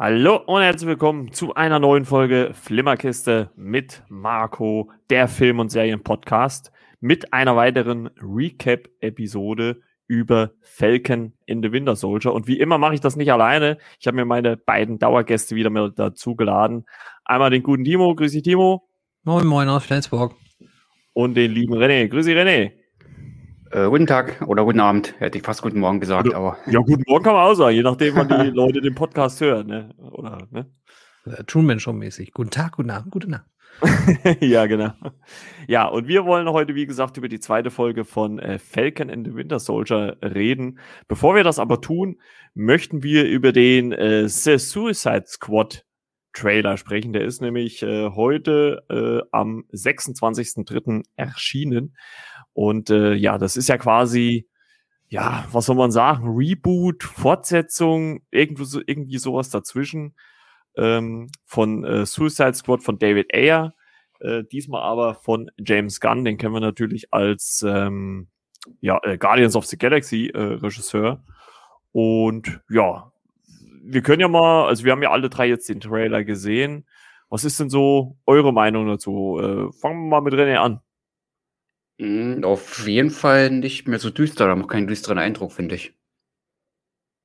Hallo und herzlich willkommen zu einer neuen Folge Flimmerkiste mit Marco, der Film- und Serien-Podcast, mit einer weiteren Recap-Episode über Falcon in the Winter Soldier. Und wie immer mache ich das nicht alleine. Ich habe mir meine beiden Dauergäste wieder mit dazu geladen. Einmal den guten Timo. Grüß dich, Timo. Moin, moin aus Flensburg. Und den lieben René. Grüß dich, René. Äh, guten Tag oder guten Abend, hätte ich fast guten Morgen gesagt, Oder, aber. Ja, guten Morgen kann man auch sagen, je nachdem, wann die Leute den Podcast hören. Ne? Oder, ne? Äh, Truman Show mäßig. Guten Tag, guten Abend, gute Nacht. ja, genau. Ja, und wir wollen heute, wie gesagt, über die zweite Folge von äh, Falcon and the Winter Soldier reden. Bevor wir das aber tun, möchten wir über den äh, The Suicide Squad Trailer sprechen. Der ist nämlich äh, heute äh, am 26.03. erschienen. Und äh, ja, das ist ja quasi, ja, was soll man sagen, Reboot, Fortsetzung, irgendwo so, irgendwie sowas dazwischen ähm, von äh, Suicide Squad von David Ayer. Äh, diesmal aber von James Gunn, den kennen wir natürlich als ähm, ja, äh, Guardians of the Galaxy äh, Regisseur. Und ja, wir können ja mal, also wir haben ja alle drei jetzt den Trailer gesehen. Was ist denn so eure Meinung dazu? Äh, fangen wir mal mit René an. Mm, Auf jeden Fall nicht mehr so düster, da macht keinen düsteren Eindruck, finde ich.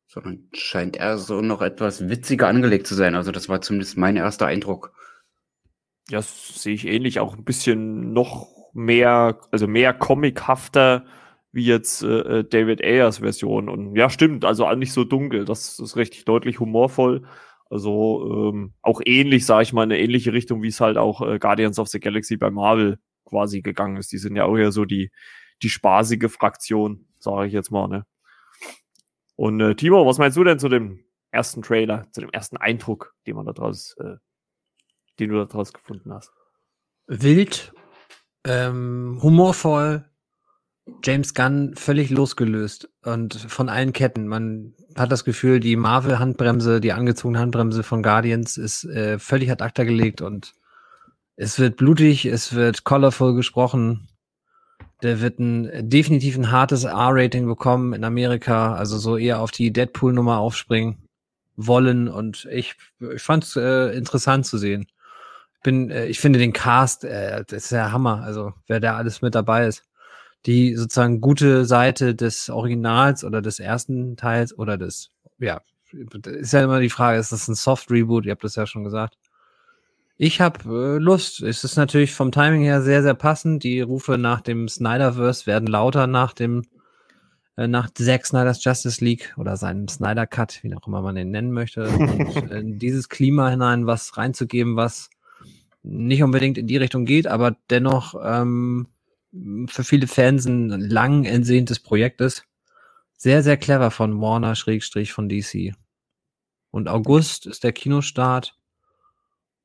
Sondern scheint eher so noch etwas witziger angelegt zu sein. Also, das war zumindest mein erster Eindruck. Ja, das sehe ich ähnlich, auch ein bisschen noch mehr, also mehr comichafter wie jetzt äh, äh, David Ayers Version. Und ja, stimmt, also nicht so dunkel. Das ist richtig deutlich humorvoll. Also ähm, auch ähnlich, sage ich mal, in eine ähnliche Richtung, wie es halt auch äh, Guardians of the Galaxy bei Marvel quasi gegangen ist. Die sind ja auch eher so die, die spaßige Fraktion, sage ich jetzt mal. Ne? Und äh, Timo, was meinst du denn zu dem ersten Trailer, zu dem ersten Eindruck, den man da draus, äh, den du da draus gefunden hast? Wild, ähm, humorvoll, James Gunn völlig losgelöst und von allen Ketten. Man hat das Gefühl, die Marvel-Handbremse, die angezogene Handbremse von Guardians ist äh, völlig ad acta gelegt und es wird blutig, es wird colorful gesprochen. Der wird ein definitiv ein hartes R-Rating bekommen in Amerika, also so eher auf die Deadpool-Nummer aufspringen wollen und ich, ich fand es äh, interessant zu sehen. Bin, äh, ich finde den Cast, äh, das ist ja Hammer, also wer da alles mit dabei ist die sozusagen gute Seite des Originals oder des ersten Teils oder des, ja, ist ja immer die Frage, ist das ein Soft Reboot? Ihr habt das ja schon gesagt. Ich habe äh, Lust. Es ist natürlich vom Timing her sehr, sehr passend. Die Rufe nach dem Snyderverse werden lauter nach dem, äh, nach Zack Snyders Justice League oder seinem Snyder Cut, wie auch immer man den nennen möchte. Und in dieses Klima hinein was reinzugeben, was nicht unbedingt in die Richtung geht, aber dennoch ähm, für viele Fans ein lang entsehntes Projekt ist. Sehr, sehr clever von Warner Schrägstrich von DC. Und August ist der Kinostart.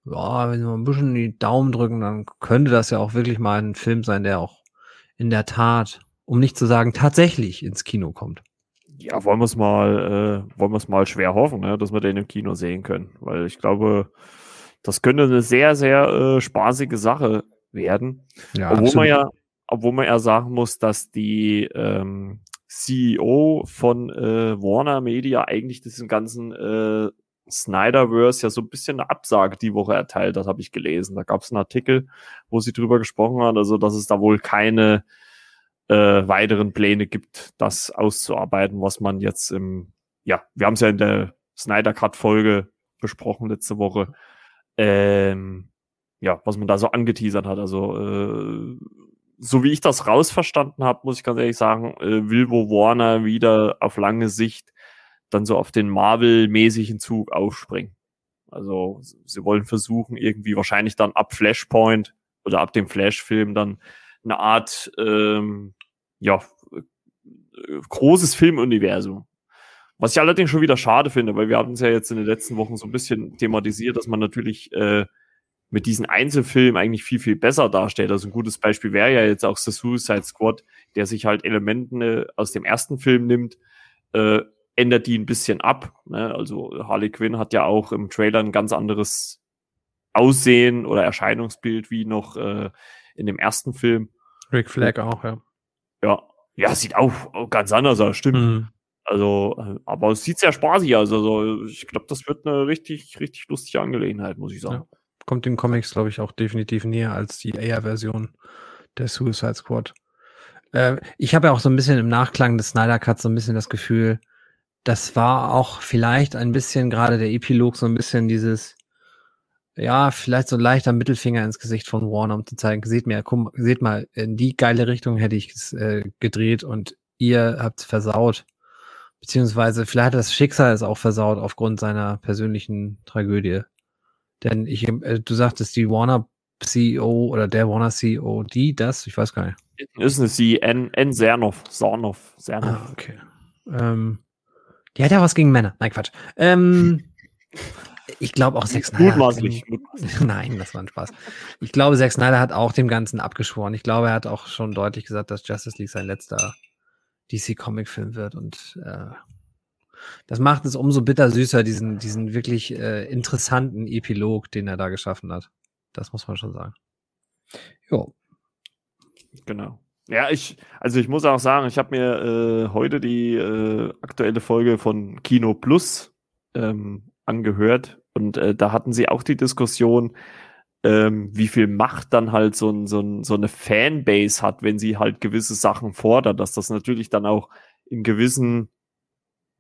Ja, wenn wir ein bisschen die Daumen drücken, dann könnte das ja auch wirklich mal ein Film sein, der auch in der Tat, um nicht zu sagen tatsächlich ins Kino kommt. Ja, wollen wir es mal, äh, wollen wir es mal schwer hoffen, ne, dass wir den im Kino sehen können, weil ich glaube, das könnte eine sehr, sehr äh, spaßige Sache werden. Ja, obwohl absolut. man ja, obwohl man ja sagen muss, dass die ähm, CEO von äh, Warner Media eigentlich diesen ganzen äh, Snyderverse ja so ein bisschen eine Absage die Woche erteilt hat, habe ich gelesen. Da gab es einen Artikel, wo sie drüber gesprochen hat, also dass es da wohl keine äh, weiteren Pläne gibt, das auszuarbeiten, was man jetzt im, ja, wir haben es ja in der Snyder Cut Folge besprochen letzte Woche, ähm, ja, was man da so angeteasert hat. Also äh, so wie ich das rausverstanden habe, muss ich ganz ehrlich sagen, äh, will wo Warner wieder auf lange Sicht dann so auf den Marvel-mäßigen Zug aufspringen. Also sie wollen versuchen, irgendwie wahrscheinlich dann ab Flashpoint oder ab dem Flash-Film dann eine Art, ähm, ja, äh, großes Filmuniversum. Was ich allerdings schon wieder schade finde, weil wir haben es ja jetzt in den letzten Wochen so ein bisschen thematisiert, dass man natürlich äh, mit diesen Einzelfilmen eigentlich viel, viel besser darstellt. Also ein gutes Beispiel wäre ja jetzt auch The Suicide Squad, der sich halt Elemente äh, aus dem ersten Film nimmt, äh, ändert die ein bisschen ab. Ne? Also Harley Quinn hat ja auch im Trailer ein ganz anderes Aussehen oder Erscheinungsbild wie noch äh, in dem ersten Film. Rick Flag auch, ja. Ja, ja, sieht auch, ganz anders aus, stimmt. Mhm. Also, äh, aber es sieht sehr spaßig aus. Also, ich glaube, das wird eine richtig, richtig lustige Angelegenheit, muss ich sagen. Ja. Kommt den Comics, glaube ich, auch definitiv näher als die AR-Version der Suicide Squad. Äh, ich habe ja auch so ein bisschen im Nachklang des Snyder Cuts so ein bisschen das Gefühl, das war auch vielleicht ein bisschen gerade der Epilog so ein bisschen dieses, ja, vielleicht so ein leichter Mittelfinger ins Gesicht von Warner, um zu zeigen, seht mir, komm, seht mal, in die geile Richtung hätte ich es äh, gedreht und ihr habt versaut. Beziehungsweise vielleicht hat das Schicksal es auch versaut aufgrund seiner persönlichen Tragödie. Denn ich, äh, du sagtest, die Warner CEO oder der Warner CEO, die das, ich weiß gar nicht. Ist eine sie, N, N Sernov, Sarnov, Sernov. Ah, okay. Ähm, die hat ja was gegen Männer. Nein, Quatsch. Ähm, ich glaube auch Zack Snyder. Mutmaßlich. Nein, das war ein Spaß. Ich glaube, Zack Snyder hat auch dem Ganzen abgeschworen. Ich glaube, er hat auch schon deutlich gesagt, dass Justice League sein letzter DC-Comic-Film wird. Und äh, das macht es umso bitter süßer, diesen, diesen wirklich äh, interessanten Epilog, den er da geschaffen hat. Das muss man schon sagen. Jo. Genau. Ja, ich, also ich muss auch sagen, ich habe mir äh, heute die äh, aktuelle Folge von Kino Plus ähm, angehört. Und äh, da hatten sie auch die Diskussion, ähm, wie viel Macht dann halt so, ein, so, ein, so eine Fanbase hat, wenn sie halt gewisse Sachen fordert, dass das natürlich dann auch in gewissen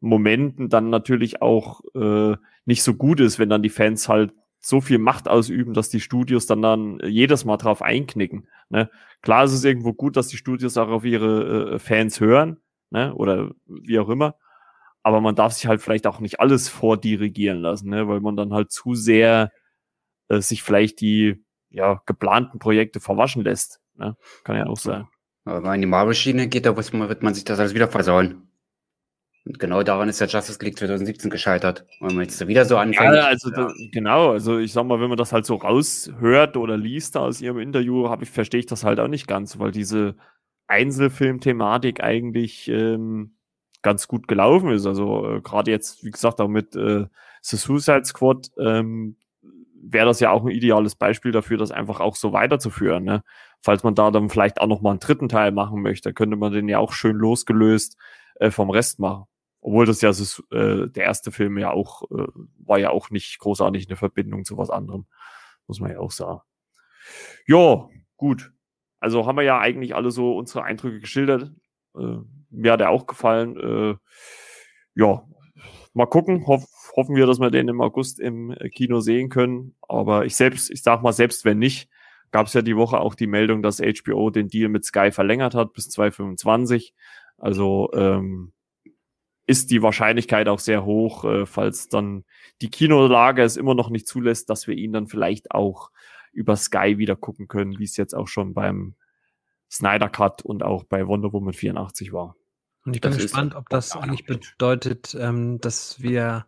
Momenten dann natürlich auch äh, nicht so gut ist, wenn dann die Fans halt so viel Macht ausüben, dass die Studios dann dann jedes Mal drauf einknicken. Ne? Klar ist es irgendwo gut, dass die Studios auch auf ihre äh, Fans hören, ne? oder wie auch immer. Aber man darf sich halt vielleicht auch nicht alles vordirigieren lassen, ne? weil man dann halt zu sehr äh, sich vielleicht die ja, geplanten Projekte verwaschen lässt. Ne? Kann ja auch sein. Aber wenn man in die Marvel-Schiene geht, da wird man sich das alles wieder versauen. Und genau daran ist der Justice League 2017 gescheitert. Wenn man jetzt wieder so anfängt. Ja, also ja. Da, genau, also ich sag mal, wenn man das halt so raushört oder liest da aus ihrem Interview, ich, verstehe ich das halt auch nicht ganz, weil diese Einzelfilm-Thematik eigentlich ähm, ganz gut gelaufen ist. Also äh, gerade jetzt, wie gesagt, auch mit äh, The Suicide Squad ähm, wäre das ja auch ein ideales Beispiel dafür, das einfach auch so weiterzuführen. Ne? Falls man da dann vielleicht auch noch mal einen dritten Teil machen möchte, könnte man den ja auch schön losgelöst äh, vom Rest machen. Obwohl das ja so, äh, der erste Film ja auch, äh, war ja auch nicht großartig eine Verbindung zu was anderem. Muss man ja auch sagen. Ja, gut. Also haben wir ja eigentlich alle so unsere Eindrücke geschildert. Äh, mir hat er auch gefallen. Äh, ja, mal gucken. Hoff, hoffen wir, dass wir den im August im Kino sehen können. Aber ich selbst, ich sag mal, selbst wenn nicht, gab es ja die Woche auch die Meldung, dass HBO den Deal mit Sky verlängert hat bis 2025. Also ähm, ist die Wahrscheinlichkeit auch sehr hoch, äh, falls dann die Kinolage es immer noch nicht zulässt, dass wir ihn dann vielleicht auch über Sky wieder gucken können, wie es jetzt auch schon beim Snyder Cut und auch bei Wonder Woman 84 war. Und ich bin das gespannt, ob das eigentlich bedeutet, ähm, dass wir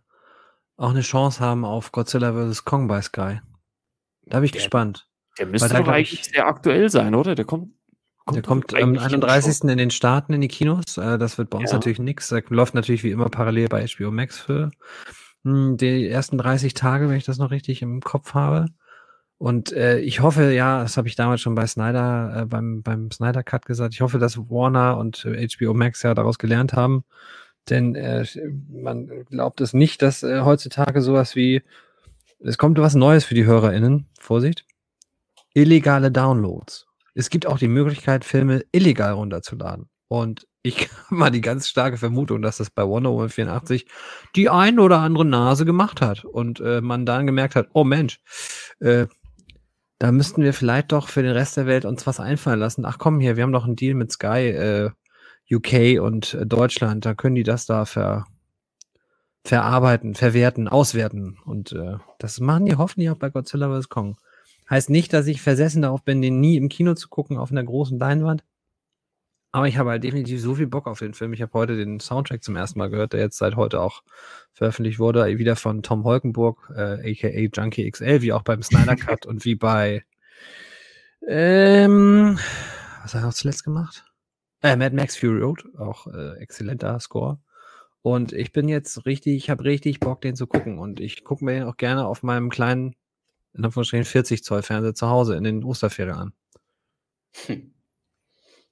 auch eine Chance haben auf Godzilla vs. Kong bei Sky. Da bin ich der, gespannt. Der müsste doch eigentlich sehr aktuell sein, oder? Der kommt Kommt der kommt am 31. in den Staaten in die Kinos. Äh, das wird bei uns ja. natürlich nichts. Da läuft natürlich wie immer parallel bei HBO Max für hm, die ersten 30 Tage, wenn ich das noch richtig im Kopf habe. Und äh, ich hoffe, ja, das habe ich damals schon bei Snyder, äh, beim, beim Snyder Cut gesagt, ich hoffe, dass Warner und äh, HBO Max ja daraus gelernt haben. Denn äh, man glaubt es nicht, dass äh, heutzutage sowas wie, es kommt was Neues für die HörerInnen, Vorsicht, illegale Downloads es gibt auch die Möglichkeit, Filme illegal runterzuladen. Und ich habe mal die ganz starke Vermutung, dass das bei Wonder Woman 84 die ein oder andere Nase gemacht hat und äh, man dann gemerkt hat, oh Mensch, äh, da müssten wir vielleicht doch für den Rest der Welt uns was einfallen lassen. Ach komm hier, wir haben doch einen Deal mit Sky äh, UK und äh, Deutschland, da können die das da ver verarbeiten, verwerten, auswerten. Und äh, das machen die hoffentlich auch bei Godzilla vs. Kong. Heißt nicht, dass ich versessen darauf bin, den nie im Kino zu gucken auf einer großen Leinwand. Aber ich habe halt definitiv so viel Bock auf den Film. Ich habe heute den Soundtrack zum ersten Mal gehört, der jetzt seit heute auch veröffentlicht wurde, wieder von Tom Holkenburg, äh, aka Junkie XL, wie auch beim Snyder Cut und wie bei ähm, was hat er noch zuletzt gemacht? Äh, Mad Max Fury Road, auch äh, exzellenter Score. Und ich bin jetzt richtig, ich habe richtig Bock, den zu gucken. Und ich gucke mir den auch gerne auf meinem kleinen in Anführungsstrichen 40 Zoll Fernseher zu Hause in den Osterferien an. Hm.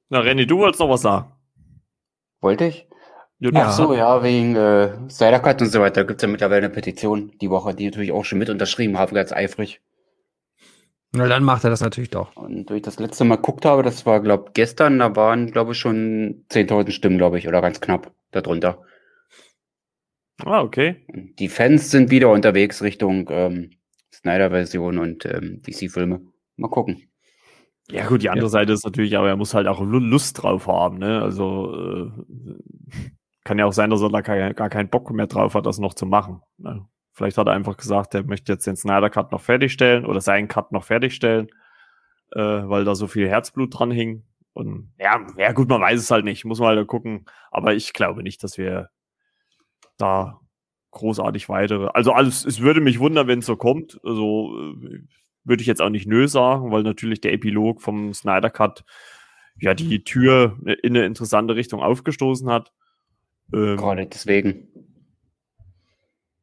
Na, Renny, du wolltest noch was sagen. Wollte ich? Ja. Ach so, ja, wegen äh, Snyder Cut und so weiter gibt es ja mittlerweile eine Petition die Woche, die natürlich auch schon mit unterschrieben habe, ganz eifrig. Na, dann macht er das natürlich doch. Und ich das letzte Mal geguckt habe, das war, glaube gestern, da waren, glaube ich, schon 10.000 Stimmen, glaube ich, oder ganz knapp darunter. Ah, okay. Die Fans sind wieder unterwegs Richtung ähm, Snyder-Version und ähm, DC-Filme. Mal gucken. Ja, gut, die andere ja. Seite ist natürlich, aber er muss halt auch Lust drauf haben, ne? Also äh, kann ja auch sein, dass er da gar, gar keinen Bock mehr drauf hat, das noch zu machen. Ne? Vielleicht hat er einfach gesagt, er möchte jetzt den Snyder Cut noch fertigstellen oder seinen Cut noch fertigstellen, äh, weil da so viel Herzblut dran hing. Und ja, ja, gut, man weiß es halt nicht, muss man halt gucken. Aber ich glaube nicht, dass wir da großartig weitere. Also alles, es würde mich wundern, wenn es so kommt. Also äh, würde ich jetzt auch nicht nö sagen, weil natürlich der Epilog vom Snyder Cut ja die Tür in eine interessante Richtung aufgestoßen hat. Ähm, Gerade deswegen.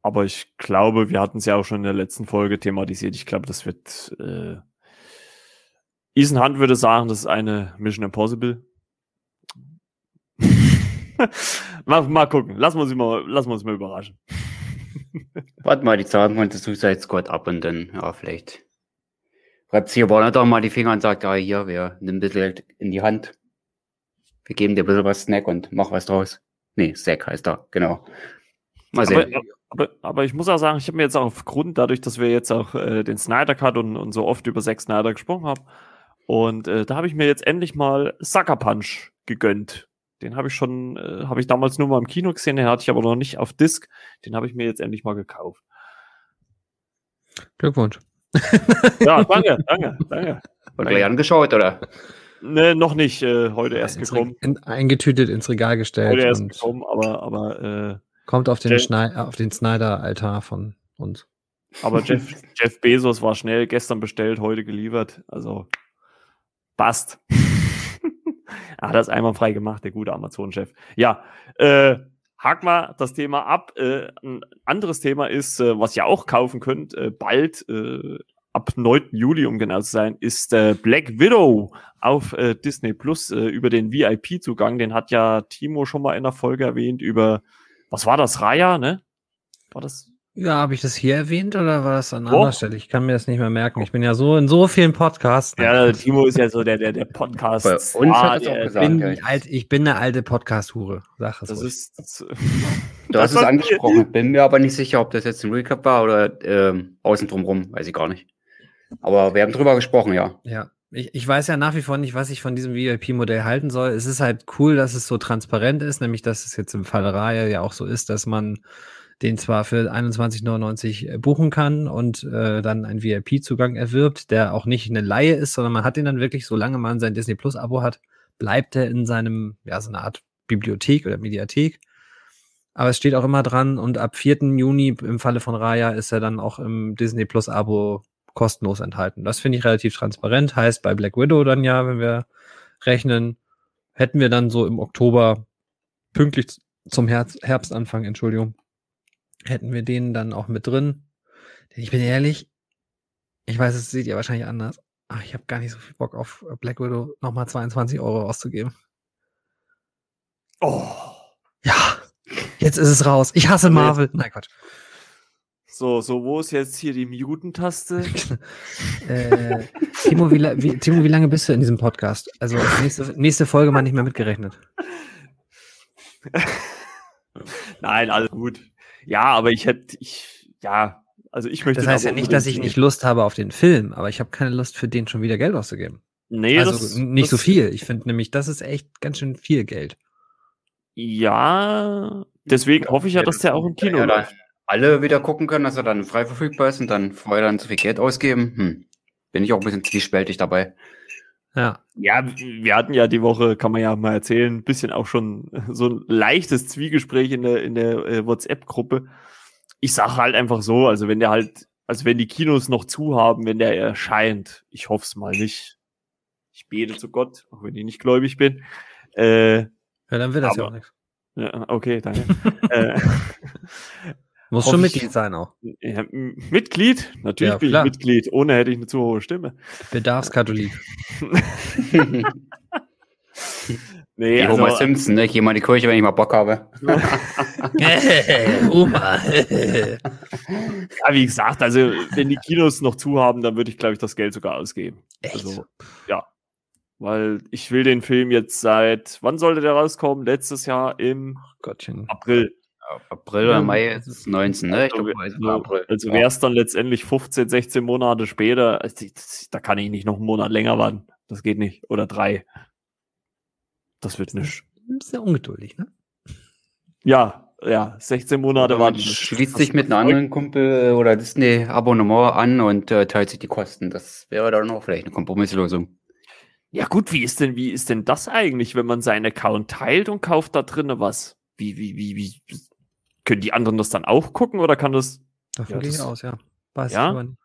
Aber ich glaube, wir hatten es ja auch schon in der letzten Folge thematisiert. Ich glaube, das wird. Äh, Ethan Hunt würde sagen, das ist eine Mission Impossible. mal, mal gucken. Lassen wir uns mal, lassen wir uns mal überraschen. Warte mal, die Zahlen von Suicide Squad ab und dann, ja, vielleicht reibt sich aber doch mal die Finger und sagt, ja, hier, wir nehmen ein bisschen Geld in die Hand. Wir geben dir ein bisschen was Snack und mach was draus. Nee, Sack heißt er, genau. Mal sehen. Aber, aber, aber ich muss auch sagen, ich habe mir jetzt auch aufgrund, dadurch, dass wir jetzt auch äh, den Snyder Cut und, und so oft über Zack Snyder gesprochen haben, und äh, da habe ich mir jetzt endlich mal Sucker Punch gegönnt. Den habe ich schon, äh, habe ich damals nur mal im Kino gesehen, den hatte ich aber noch nicht auf Disc. Den habe ich mir jetzt endlich mal gekauft. Glückwunsch. Ja, danke, danke, danke. Und gleich angeschaut, oder? Ne, noch nicht. Äh, heute erst ins gekommen. In, eingetütet ins Regal gestellt. Heute erst gekommen, aber, aber äh, kommt auf den, Jeff, den Snyder-Altar von uns. Aber Jeff, Jeff Bezos war schnell gestern bestellt, heute geliefert. Also passt. Hat das einmal frei gemacht, der gute Amazon-Chef. Ja, äh, hak mal das Thema ab. Äh, ein anderes Thema ist, äh, was ihr auch kaufen könnt, äh, bald, äh, ab 9. Juli, um genau zu sein, ist äh, Black Widow auf äh, Disney Plus äh, über den VIP-Zugang. Den hat ja Timo schon mal in der Folge erwähnt über, was war das, Raya, ne? War das? Ja, habe ich das hier erwähnt oder war das an anderer Stelle? Ich kann mir das nicht mehr merken. Ich bin ja so in so vielen Podcasts. Ja, Timo ist ja so der, der, der Podcast. Bei uns hat auch gesagt. Bin ja. alt, ich bin eine alte Podcast-Hure. Sag es das ruhig. ist. Das, du hast es angesprochen. Bin mir aber nicht sicher, ob das jetzt ein Recap war oder ähm, außen drumrum. Weiß ich gar nicht. Aber wir haben drüber gesprochen, ja. Ja. Ich, ich weiß ja nach wie vor nicht, was ich von diesem VIP-Modell halten soll. Es ist halt cool, dass es so transparent ist, nämlich dass es jetzt im Fall Reihe ja auch so ist, dass man den zwar für 21,99 äh, buchen kann und äh, dann einen VIP-Zugang erwirbt, der auch nicht eine Laie ist, sondern man hat den dann wirklich, solange man sein Disney Plus-Abo hat, bleibt er in seinem, ja, so eine Art Bibliothek oder Mediathek. Aber es steht auch immer dran und ab 4. Juni im Falle von Raya ist er dann auch im Disney Plus-Abo kostenlos enthalten. Das finde ich relativ transparent. Heißt bei Black Widow dann ja, wenn wir rechnen, hätten wir dann so im Oktober pünktlich zum Herbstanfang, Entschuldigung, hätten wir den dann auch mit drin. Denn ich bin ehrlich, ich weiß, es seht ihr wahrscheinlich anders. Ach, ich habe gar nicht so viel Bock auf Black Widow nochmal 22 Euro auszugeben. Oh. Ja, jetzt ist es raus. Ich hasse Marvel. Nein, Quatsch. So, so, wo ist jetzt hier die Muten-Taste? äh, Timo, wie, wie, Timo, wie lange bist du in diesem Podcast? Also nächste, nächste Folge mal nicht mehr mitgerechnet. Nein, alles gut. Ja, aber ich hätte, ich, ja, also ich möchte. Das heißt ja nicht, dass ich nicht Lust habe auf den Film, aber ich habe keine Lust für den schon wieder Geld auszugeben. Nee, also das, nicht das, so viel. Ich finde nämlich, das ist echt ganz schön viel Geld. Ja, deswegen hoffe ich ja, dass der auch im Kino ja, läuft. Alle wieder gucken können, dass er dann frei verfügbar ist und dann vorher dann zu viel Geld ausgeben. Hm. Bin ich auch ein bisschen zwiespältig dabei. Ja. Ja, wir hatten ja die Woche, kann man ja mal erzählen, ein bisschen auch schon so ein leichtes Zwiegespräch in der, in der äh, WhatsApp-Gruppe. Ich sage halt einfach so, also wenn der halt, also wenn die Kinos noch zu haben, wenn der erscheint, ich hoffe es mal nicht. Ich bete zu Gott, auch wenn ich nicht gläubig bin. Äh, ja, dann wird das aber, ja auch nichts. Ja, okay, danke. äh, muss schon Mitglied sein auch. Ja, Mitglied? Natürlich ja, bin ich Mitglied. Ohne hätte ich eine zu hohe Stimme. Bedarfskatholik. Nee, Die also, Homer Simpson, ne? Ich gehe mal in die Kirche, wenn ich mal Bock habe. Oma. ja, wie gesagt, also wenn die Kinos noch zu haben, dann würde ich, glaube ich, das Geld sogar ausgeben. Echt? Also, ja. Weil ich will den Film jetzt seit, wann sollte der rauskommen? Letztes Jahr im Gottchen. April. April oder Mai ist es 19, ne? Ich Also, glaube, also, April. also wäre es dann letztendlich 15, 16 Monate später, das- da kann ich nicht noch einen Monat länger warten. Das geht nicht. Oder drei. Das wird nicht. Ist ja ungeduldig, ne? Ja, ja, 16 Monate warten. schließt sich mit einem anderen Kumpel äh, oder Disney-Abonnement an und äh, teilt sich die Kosten. Das wäre dann auch vielleicht eine Kompromisslösung. Ja, gut, wie ist denn, wie ist denn das eigentlich, wenn man seinen Account teilt und kauft da drinnen was? Wie, wie, wie, wie, können die anderen das dann auch gucken oder kann das? Davon Ja, gehe ich aus, ja. Weiß Ja? ich aber nicht.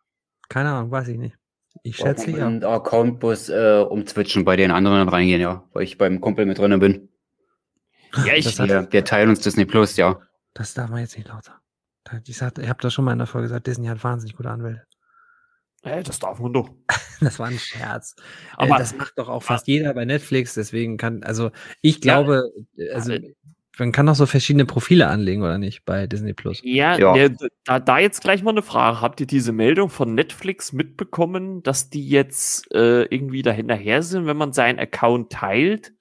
Keine Ahnung, weiß ich nicht. Ich schätze ja. Und Account bloß äh, umzwitschen bei den anderen reingehen, ja. Weil ich beim Kumpel mit drin bin. Ja, ich, Das hat- Wir, wir teilen uns Disney Plus, ja. Das darf man jetzt nicht laut sagen. Da- Ich, habe das schon mal in der Folge gesagt, Disney hat wahnsinnig gute Anwälte. äh, das darf man doch. Das war ein Scherz. Aber- äh, das macht doch auch fast jeder bei Netflix, deswegen kann, also ich glaube, äh, also äh, man kann doch so verschiedene Profile anlegen, oder nicht, bei Disney Plus. Ja, Ja. ne, da, da jetzt gleich mal eine Frage. Habt ihr diese Meldung von Netflix mitbekommen, dass die jetzt äh, irgendwie dahinterher sind, wenn man seinen Account teilt?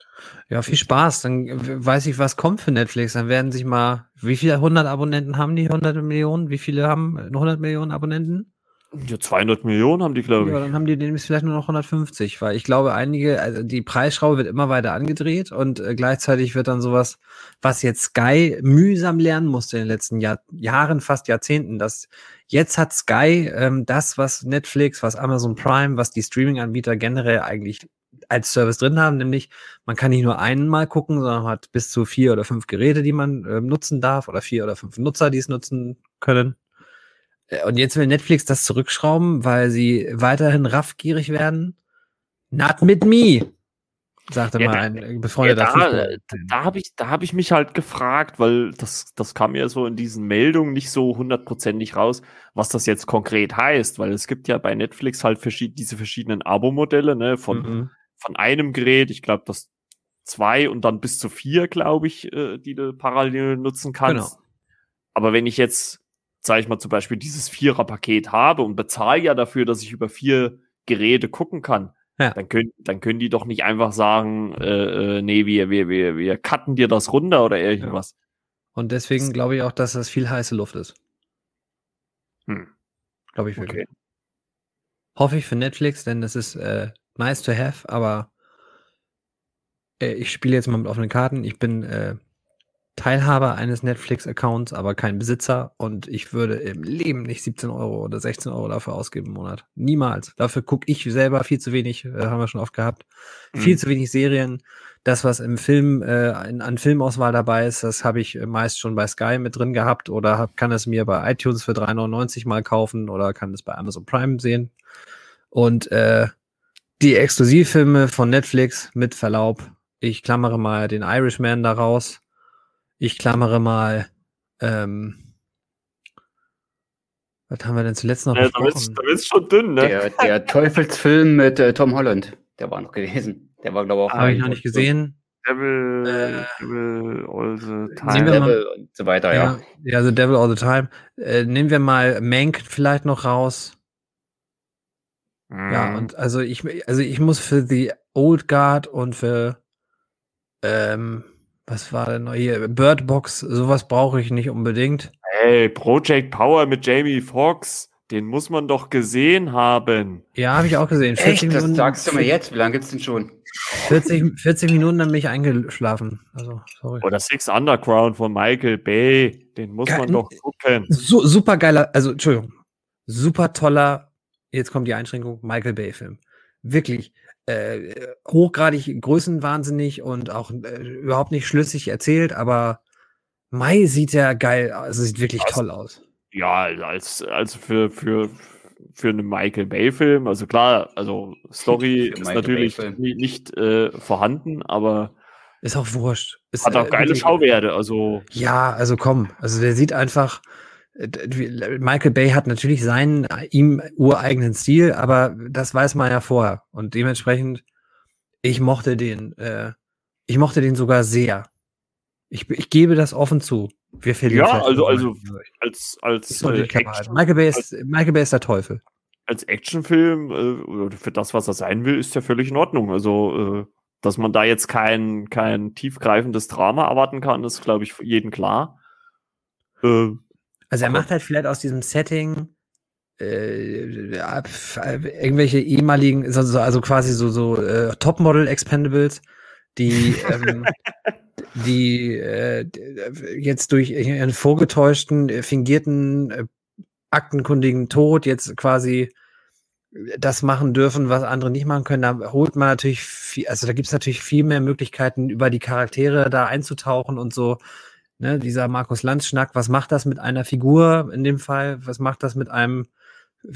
Ja, viel Spaß. Dann weiß ich, was kommt für Netflix. Dann werden sich mal, wie viele 100 Abonnenten haben die? 100 Millionen? Wie viele haben 100 Millionen Abonnenten? Ja, 200 Millionen haben die, glaube Ja, ich. dann haben die demnächst vielleicht nur noch 150, weil ich glaube, einige, also die Preisschraube wird immer weiter angedreht und äh, gleichzeitig wird dann sowas, was jetzt Sky mühsam lernen musste in den letzten Jahr, Jahren, fast Jahrzehnten, dass jetzt hat Sky ähm, das, was Netflix, was Amazon Prime, was die Streaming-Anbieter generell eigentlich als Service drin haben, nämlich man kann nicht nur einmal gucken, sondern man hat bis zu vier oder fünf Geräte, die man ähm, nutzen darf oder vier oder fünf Nutzer, die es nutzen können. Äh, Und jetzt will Netflix das zurückschrauben, weil sie weiterhin raffgierig werden. Not with me, sagte Ja, mal ein äh, befreundeter ja, da, Fußballer. Da habe ich, da hab ich mich halt gefragt, weil das, das kam ja so in diesen Meldungen nicht so hundertprozentig raus, was das jetzt konkret heißt, weil es gibt ja bei Netflix halt verschied diese verschiedenen Abo-Modelle, ne, von, Mhm. von einem Gerät, ich glaube, das zwei und dann bis zu vier, glaube ich, äh, die du parallel nutzen kannst. Genau. Aber wenn ich jetzt, sage ich mal, zum Beispiel dieses Vierer-Paket habe und bezahle ja dafür, dass ich über vier Geräte gucken kann, Ja. dann, können, dann können die doch nicht einfach sagen, äh, äh, nee, wir, wir, wir, wir cutten dir das runter oder irgendwas. Und deswegen glaube ich auch, dass das viel heiße Luft ist. Hm. Glaube ich wirklich. Okay. Hoffe ich für Netflix, denn das ist äh, nice to have, aber äh, ich spiele jetzt mal mit offenen Karten. Ich bin äh, Teilhaber eines Netflix-Accounts, aber kein Besitzer und ich würde im Leben nicht 17 Euro oder 16 Euro dafür ausgeben im Monat. Niemals. Dafür gucke ich selber viel zu wenig, äh, haben wir schon oft gehabt. Viel Mhm. zu wenig Serien. Das, was im Film äh, in, an Filmauswahl dabei ist, das habe ich meist schon bei Sky mit drin gehabt oder hab, kann es mir bei iTunes für 3,99 mal kaufen oder kann es bei Amazon Prime sehen. Und äh, die Exklusivfilme von Netflix mit Verlaub. Ich klammere mal den Irishman da raus. Ich klammere mal, ähm, was haben wir denn zuletzt noch Ja, da wird's schon dünn, ne? Der, der Teufelsfilm mit äh, Tom Holland, der war noch gewesen. Der war, glaube ich, auch. Habe ich noch nicht gesehen. Devil, Äh, Devil all the time. wir mal- Devil und so weiter, ja. Ja, The Devil All the Time. Äh, nehmen wir mal Mank vielleicht noch raus. Ja, Mhm. und also ich, also ich muss für The Old Guard und für, ähm, was war denn noch hier? Bird Box, sowas brauche ich nicht unbedingt. Hey, Project Power mit Jamie Foxx, den muss man doch gesehen haben. Ja, habe ich auch gesehen. 40 Echt, das Minuten, sagst du mir jetzt? Wie lange gibt's denn schon? 40, 40 Minuten, dann bin ich eingeschlafen. Also, sorry. Oder Six Underground von Michael Bay, den muss Geil. man doch gucken. So, super geiler, also Entschuldigung, super toller, jetzt kommt die Einschränkung, Michael Bay-Film. Wirklich äh, hochgradig größenwahnsinnig und auch äh, überhaupt nicht schlüssig erzählt, aber Mai sieht ja geil, aus, also sieht wirklich Was? toll aus. Ja, als, also für, für, für einen Michael Bay-Film, also klar, also Story ist natürlich nicht äh, vorhanden, aber Ist auch wurscht. Ist, hat auch äh, geile Schauwerte. Also, Ja, also komm, also der sieht einfach, Michael Bay hat natürlich seinen äh, ihm ureigenen Stil, aber das weiß man ja vorher. Und dementsprechend, ich mochte den. Äh, Ich mochte den sogar sehr. Ich, ich gebe das offen zu. Wir verlieren Ja, also, also als, als, äh, Action. Michael Bay ist, Michael Bay ist der Teufel. als Actionfilm äh, für das, was er sein will, ist ja völlig in Ordnung. Also, äh, dass man da jetzt kein, kein tiefgreifendes Drama erwarten kann, ist, glaube ich, für jeden klar. Äh, Also er macht halt vielleicht aus diesem Setting äh, ja, äh, irgendwelche ehemaligen, also, so- also quasi so, so äh, Topmodel Expendables, die, ähm, die äh, d- jetzt durch ihren vorgetäuschten, äh, fingierten, äh, aktenkundigen Tod jetzt quasi das machen dürfen, was andere nicht machen können. Da holt man natürlich viel, also da gibt es natürlich viel mehr Möglichkeiten, über die Charaktere da einzutauchen und so. Ne, dieser Markus Lanz-Schnack, was macht das mit einer Figur in dem Fall? Was macht das mit einem,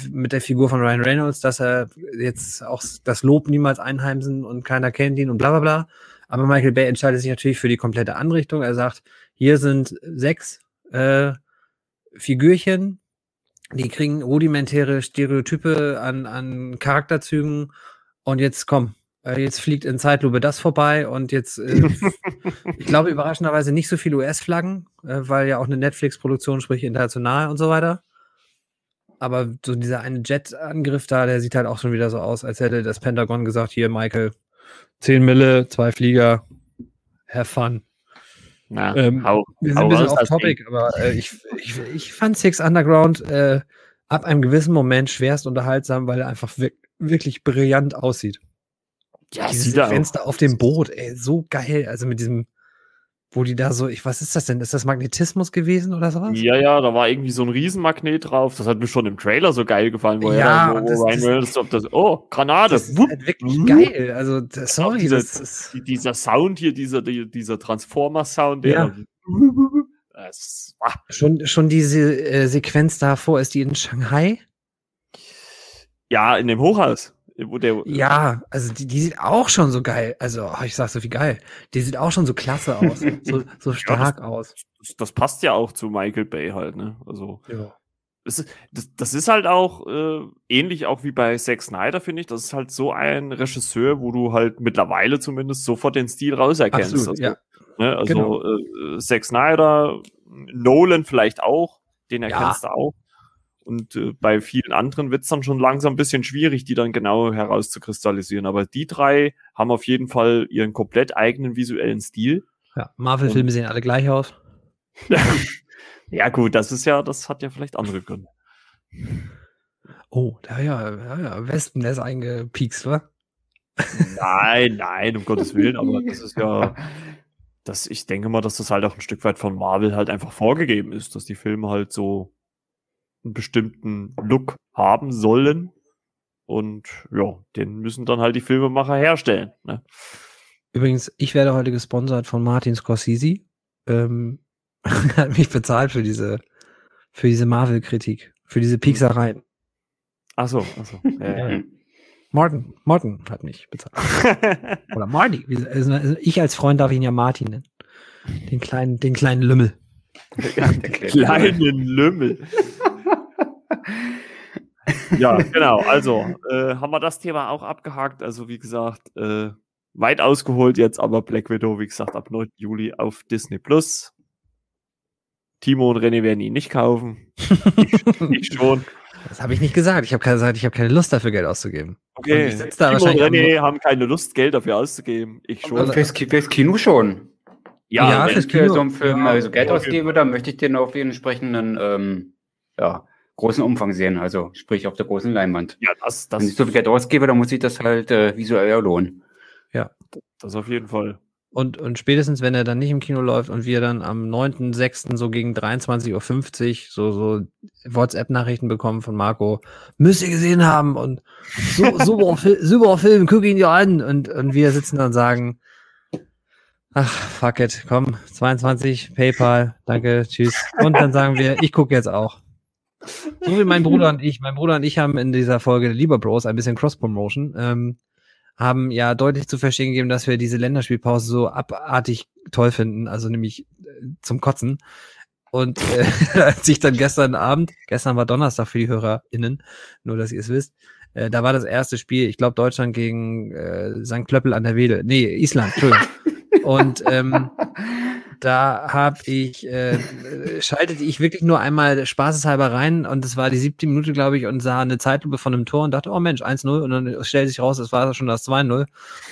mit der Figur von Ryan Reynolds, dass er jetzt auch das Lob niemals einheimsen und keiner kennt ihn und bla bla bla. Aber Michael Bay entscheidet sich natürlich für die komplette Anrichtung. Er sagt, hier sind sechs äh, Figürchen, die kriegen rudimentäre Stereotype an, an Charakterzügen und jetzt komm, jetzt fliegt in Zeitlupe das vorbei und jetzt, äh, ich glaube überraschenderweise nicht so viele US-Flaggen, äh, weil ja auch eine Netflix-Produktion, sprich international und so weiter. Aber so dieser eine Jet-Angriff da, der sieht halt auch schon wieder so aus, als hätte das Pentagon gesagt, hier Michael, 10 Mille, zwei Flieger, have fun. na, Ähm, hau, Wir sind hau ein bisschen off topic, aber äh, ich, ich, ich fand Six Underground äh, ab einem gewissen Moment schwerst unterhaltsam, weil er einfach wir wirklich brillant aussieht. Ja, Diese sieht er Sequenz auch. auf dem Boot, ey, so geil. Also mit diesem, wo die da so, ich, was ist das denn? Ist das Magnetismus gewesen oder sowas? Ja, ja, da war irgendwie so ein Riesenmagnet drauf. Das hat mir schon im Trailer so geil gefallen, wo Ja, er das- Ryan Reynolds auf das, oh, Granate. Das ist wupp, halt wirklich wupp. geil. Also, das, sorry, dieser- das ist. Die- dieser Sound hier, dieser, die- dieser Transformer-Sound, der. Ja. Das, ah, Schon, schon diese äh, Sequenz davor, ist die in Shanghai? ja, in dem Hochhaus. Der, Ja, also die, die sieht auch schon so geil. Also, oh, ich sag so wie geil. Die sieht auch schon so klasse aus. So, so stark aus. das, das passt ja auch zu Michael Bay halt, ne? Also. Ja. Das ist, das, das ist halt auch äh, ähnlich auch wie bei Zack Snyder, finde ich. Das ist halt so ein Regisseur, wo du halt mittlerweile zumindest sofort den Stil rauserkennst. Absolut, also, ja. ne, also Genau. äh, Zack Snyder, Nolan vielleicht auch, den Ja. erkennst du auch. Und äh, bei vielen anderen wird's dann schon langsam ein bisschen schwierig, die dann genau herauszukristallisieren. Aber die drei haben auf jeden Fall ihren komplett eigenen visuellen Stil. ja. Marvel-Filme sehen alle gleich aus. Ja, gut, das ist ja, das hat ja vielleicht andere Gründe. Oh, da ja, ja, ja, Wespennest eingepiekst, wa? Nein, nein, um Gottes Willen, aber das ist ja, das, ich denke mal, dass das halt auch ein Stück weit von Marvel halt einfach vorgegeben ist, dass die Filme halt so einen bestimmten Look haben sollen. Und ja, den müssen dann halt die Filmemacher herstellen. Ne? Übrigens, ich werde heute gesponsert von Martin Scorsese. Ähm, hat mich bezahlt für diese, für diese Marvel-Kritik, für diese Pieksereien. Achso, achso. Ja, ja. Martin, Martin hat mich bezahlt. Oder Marty. Also also ich als Freund darf ihn ja Martin nennen. Den kleinen, den kleinen Lümmel. Kleinen Lümmel. Ja, genau. Also, äh, haben wir das Thema auch abgehakt. Also, wie gesagt, äh, weit ausgeholt jetzt, aber Black Widow, wie gesagt, ab 9. Juli auf Disney Plus. Timo und René werden ihn nicht kaufen. Ich, ich schon. Das habe ich nicht gesagt. Ich habe gesagt, ich habe keine Lust dafür Geld auszugeben. Okay. Und ich da Timo und René haben keine Lust, Geld dafür auszugeben. Ich schon. Also- Fürs, fürs Kino schon. Ja, wenn- Wenn fürs ich für Kino. so einen Film Ja, also Geld ja, ausgebe, dann möchte ich den auf den entsprechenden ähm, ja, großen Umfang sehen. Also sprich auf der großen Leinwand. ja, das, Wenn ich das, so viel Geld ausgebe, dann muss ich das halt äh, visuell ja lohnen. das auf jeden Fall. Und, und spätestens, wenn er dann nicht im Kino läuft und wir dann am 9.6. so gegen 23.50 Uhr so, so WhatsApp-Nachrichten bekommen von Marco, müsst ihr gesehen haben und so, super, super Film, guck ihn dir an. Und, und wir sitzen dann und sagen, ach, fuck it, komm, 22, PayPal, danke, tschüss. Und dann sagen wir, ich gucke jetzt auch. So wie mein Bruder und ich. Mein Bruder und ich haben in dieser Folge Lieber Bros ein bisschen Cross-Promotion. Ähm, haben ja deutlich zu verstehen gegeben, dass wir diese Länderspielpause so abartig toll finden, also nämlich äh, zum Kotzen. Und äh, als ich dann gestern Abend, gestern war Donnerstag für die HörerInnen, nur dass ihr es wisst, äh, da war das erste Spiel, ich glaube Deutschland gegen äh, St. Klöppel an der Wedel, nee, Island, Entschuldigung. Und ähm, da habe ich, äh, schaltete ich wirklich nur einmal spaßeshalber rein und es war die siebte Minute, glaube ich, und sah eine Zeitlupe von einem Tor und dachte, oh Mensch, 1-0 und dann stellte sich raus, es war schon das 2-0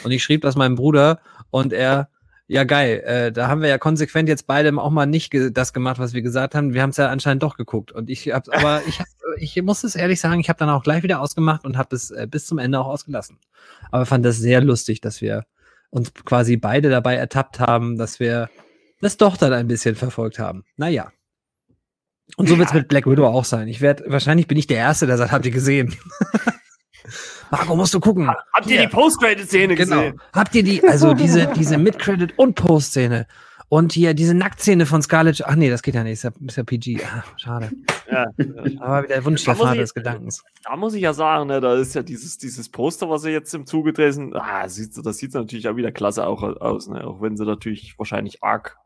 und ich schrieb das meinem Bruder und er, ja geil, äh, da haben wir ja konsequent jetzt beide auch mal nicht ge das gemacht, was wir gesagt haben. Wir haben es ja anscheinend doch geguckt und ich habe, aber ich, hab, ich muss es ehrlich sagen, ich habe dann auch gleich wieder ausgemacht und habe es äh, bis zum Ende auch ausgelassen. Aber fand das sehr lustig, dass wir uns quasi beide dabei ertappt haben, dass wir das doch dann ein bisschen verfolgt haben. Naja. Und so wird es mit Black Widow auch sein. Ich werde, wahrscheinlich bin ich der Erste, der sagt, habt ihr gesehen? Marco, musst du gucken. Habt ihr Hier. die Post-Credit-Szene Genau. gesehen? Habt ihr die, also diese, diese Mid-Credit- und Post-Szene und hier diese Nacktszene von Scarlett, ach nee, das geht ja nicht, ist ja, ist ja PG. Ah, schade. Ja. Aber wieder der Vater des Gedankens. Da muss ich ja sagen, ne, da ist ja dieses, dieses Poster, was sie jetzt im Zuge drehen, ah, das sieht natürlich auch wieder klasse auch aus, ne? auch wenn sie natürlich wahrscheinlich arg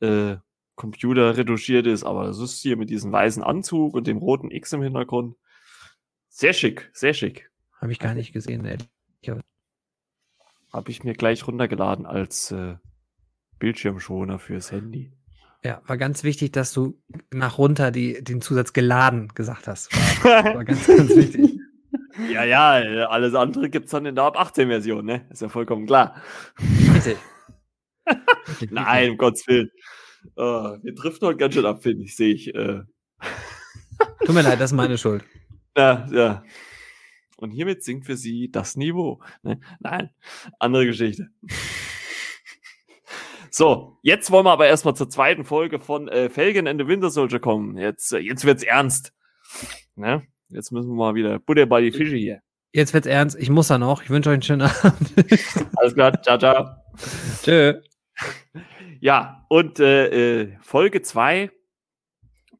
äh, Computer retuschiert ist, aber das ist hier mit diesem weißen Anzug und dem roten X im Hintergrund. Sehr schick, sehr schick. Habe ich gar nicht gesehen, ey. Habe ich mir gleich runtergeladen als äh, Bildschirmschoner fürs Handy. Ja, war ganz wichtig, dass du nach runter die, den Zusatz geladen gesagt hast. War, war ganz, ganz wichtig. ja, ja, alles andere gibt's dann in der ab 18 Version, ne? Ist ja vollkommen klar. Richtig. Nein, um Gottes Willen. Oh, wir driften heute ganz schön ab, finde ich, sehe ich. Äh, Tut mir leid, das ist meine Schuld. ja, ja. Und hiermit sinkt für sie das Niveau. Ne? Nein, andere Geschichte. So, jetzt wollen wir aber erstmal zur zweiten Folge von äh, Felgen and the Winter Soldier kommen. Jetzt, äh, jetzt wird's ernst. Ne? Jetzt müssen wir mal wieder Butter bei die Fische hier. Jetzt wird's ernst. Ich muss dann auch. Ich wünsche euch einen schönen Abend. Alles klar, ciao, ciao. Tschö. Ja, und äh, äh, Folge 2.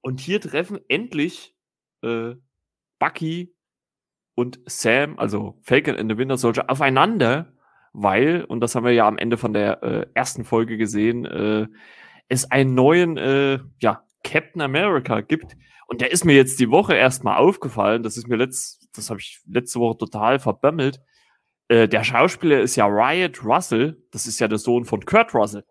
Und hier treffen endlich äh, Bucky und Sam, also Falcon and the Winter Soldier, aufeinander, weil, und das haben wir ja am Ende von der äh, ersten Folge gesehen, äh, es einen neuen äh, ja, Captain America gibt. Und der ist mir jetzt die Woche erstmal aufgefallen. Das ist mir letzt, das habe ich letzte Woche total verbömmelt. Äh, der Schauspieler ist ja Riot Russell. Das ist ja der Sohn von Kurt Russell.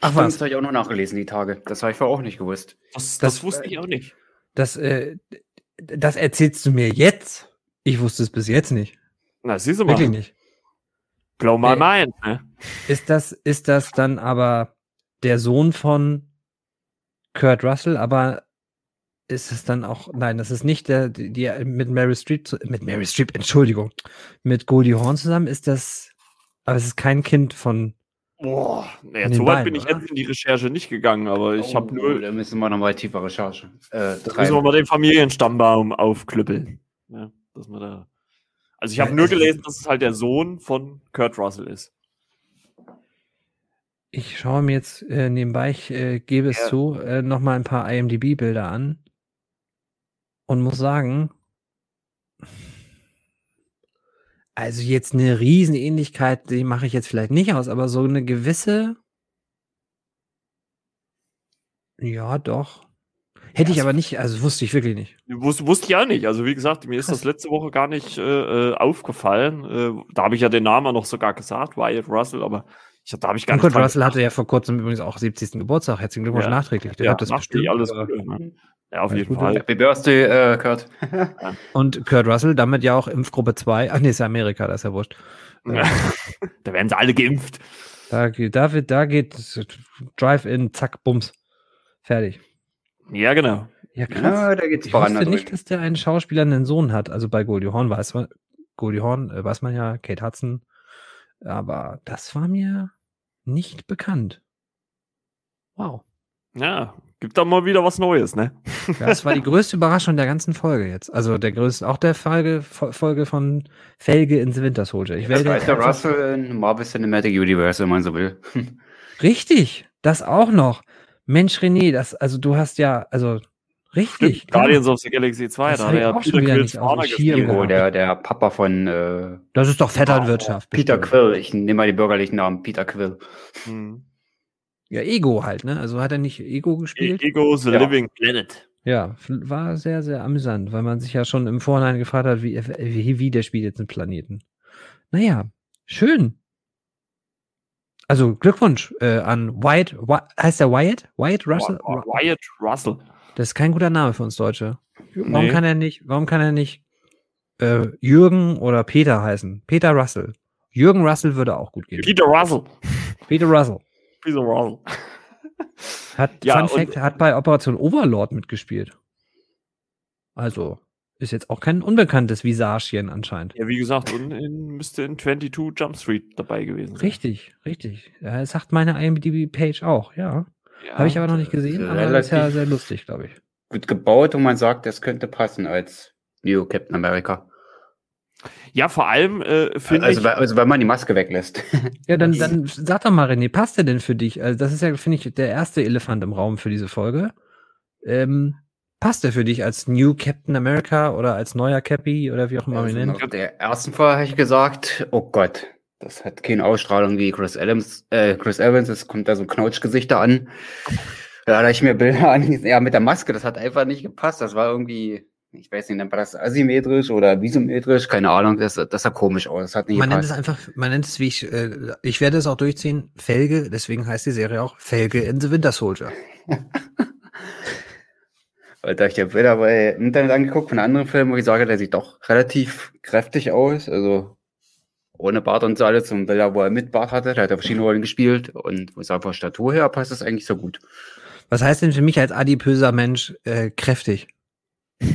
Ach was. Das habe ich auch noch nachgelesen, die Tage. Das habe ich vorher auch nicht gewusst. Das, Das- das, wusste ich auch nicht. Das, äh, das erzählst du mir jetzt? Ich wusste es bis jetzt nicht. Na, siehst du mal. Wirklich nicht. Blow my Äh, mind. Ne? Ist das, ist das dann aber der Sohn von Kurt Russell, aber ist es dann auch, nein, das ist nicht der, die, die mit Mary Streep, mit Mary Streep, Entschuldigung, mit Goldie Hawn zusammen ist das, aber es ist kein Kind von, Boah, naja, so weit Beinen, bin ich oder? jetzt in die Recherche nicht gegangen, aber ich habe Oh, nur, Da müssen wir nochmal tiefer Recherche äh, da müssen wir mal den Familienstammbaum aufklüppeln. Ja, dass man da. Also ich habe nur gelesen, dass es halt der Sohn von Kurt Russell ist. ich schaue mir jetzt äh, nebenbei, ich äh, gebe es Ja. zu, äh, nochmal ein paar IMDb-Bilder an und muss sagen, also jetzt eine Riesenähnlichkeit, die mache ich jetzt vielleicht nicht aus, aber so eine gewisse, ja doch. Hätte ich Ja, aber nicht, also wusste ich wirklich nicht. Wus wusste ich auch nicht. Also wie gesagt, mir ist das letzte Woche gar nicht äh, äh, aufgefallen. Äh, da habe ich ja den Namen noch sogar gesagt, Wyatt Russell, aber ich, da habe ich gar Und nicht Kurt Russell hatte ja vor kurzem übrigens auch 70. Geburtstag. Herzlichen Glückwunsch Ja. nachträglich. Der Ja, hat das bestimmt. alles äh, Gute. Ne? Ja, auf jeden. Fall. Happy Birthday, äh, Kurt. Und Kurt Russell damit ja auch Impfgruppe 2. Ach nee, ist ja Amerika, das ist ja wurscht. Ja. da werden sie alle geimpft. Da, geht- da, da geht Drive-In, zack, Bums. Fertig. Ja, genau. Ja, krass. Ja, da geht's ich wusste da nicht, dass der einen Schauspieler einen Sohn hat. Also bei Goldie Hawn weiß man, Goldie Hawn äh, weiß man ja, Kate Hudson. Aber das war mir nicht bekannt. Wow. Ja, gibt da mal wieder was Neues, ne? Das war die größte Überraschung der ganzen Folge jetzt. Also der größte, auch der Folge, Fo- Folge von Felge ins Winter Soldier. Ich Das werde weiß der Russell in Marvel Cinematic Universe, wenn man so will. Richtig, das auch noch. Mensch, René, das, also du hast ja, also richtig. Stimmt, Guardians of the Galaxy 2, Das da hat er ja Peter Quills Vater gespielt. Gehabt. der, der Papa von äh, Das ist doch Vetternwirtschaft. Peter bestimmt. Quill. Ich nehme mal den bürgerlichen Namen. Peter Quill. Hm. Ja, Ego halt, ne? Also hat er nicht Ego gespielt? Ego the Ja. Living Planet. Ja, war sehr, sehr amüsant, weil man sich ja schon im Vorhinein gefragt hat, wie, wie, wie der spielt jetzt einen Planeten. Naja, schön. Also Glückwunsch äh, an Wyatt, Wy heißt der Wyatt? Wyatt Russell? Wyatt Russell. Das ist kein guter Name für uns Deutsche. Warum Nee. kann er nicht, warum kann er nicht äh, Jürgen oder Peter heißen? Peter Russell. Jürgen Russell würde auch gut gehen. Peter Russell. Peter Russell. Peter Russell. Hat, Ja, Fun Fact, hat bei Operation Overlord mitgespielt. Also, ist jetzt auch kein unbekanntes Visagchen anscheinend. Ja, wie gesagt, und in, müsste in 22 Jump Street dabei gewesen sein. Richtig, richtig. Ja, das sagt meine IMDb-Page auch, ja. Ja. Habe ich aber noch nicht gesehen, aber ist ja relativ- sehr lustig, glaube ich. Gut gebaut und man sagt, das könnte passen als New Captain America. Ja, vor allem äh, finde Also, ich. weil- also, wenn man die Maske weglässt. Ja, dann, Das- dann sag doch mal, René, passt der denn für dich? Also, das ist ja, finde ich, der erste Elefant im Raum für diese Folge. Ähm, passt der für dich als New Captain America oder als neuer Cappy oder wie auch immer man ihn Also nennt? nach der ersten Folge habe ich gesagt, oh Gott, das hat keine Ausstrahlung wie Chris Adams, äh, Chris Evans, es kommt da so Knautschgesichter an. Ja, da habe ich mir Bilder angesehen, ja, mit der Maske, das hat einfach nicht gepasst. Das war irgendwie, ich weiß nicht, nennt man das asymmetrisch oder bisymmetrisch, keine Ahnung, das, das sah komisch aus, das hat nicht Man nennt es gepasst. einfach, man nennt es, wie ich, äh, ich werde es auch durchziehen, Felge, deswegen heißt die Serie auch Felge in the Winter Soldier. Weil da hab ich die Bilder bei Internet angeguckt von anderen Filmen, wo ich sage, der sieht doch relativ kräftig aus, also ohne Bart und so alles und Bilder, wo er mit Bart hatte, da hat er verschiedene Rollen gespielt und ich sage, von Statur her passt das eigentlich so gut. Was heißt denn für mich als adipöser Mensch äh, kräftig?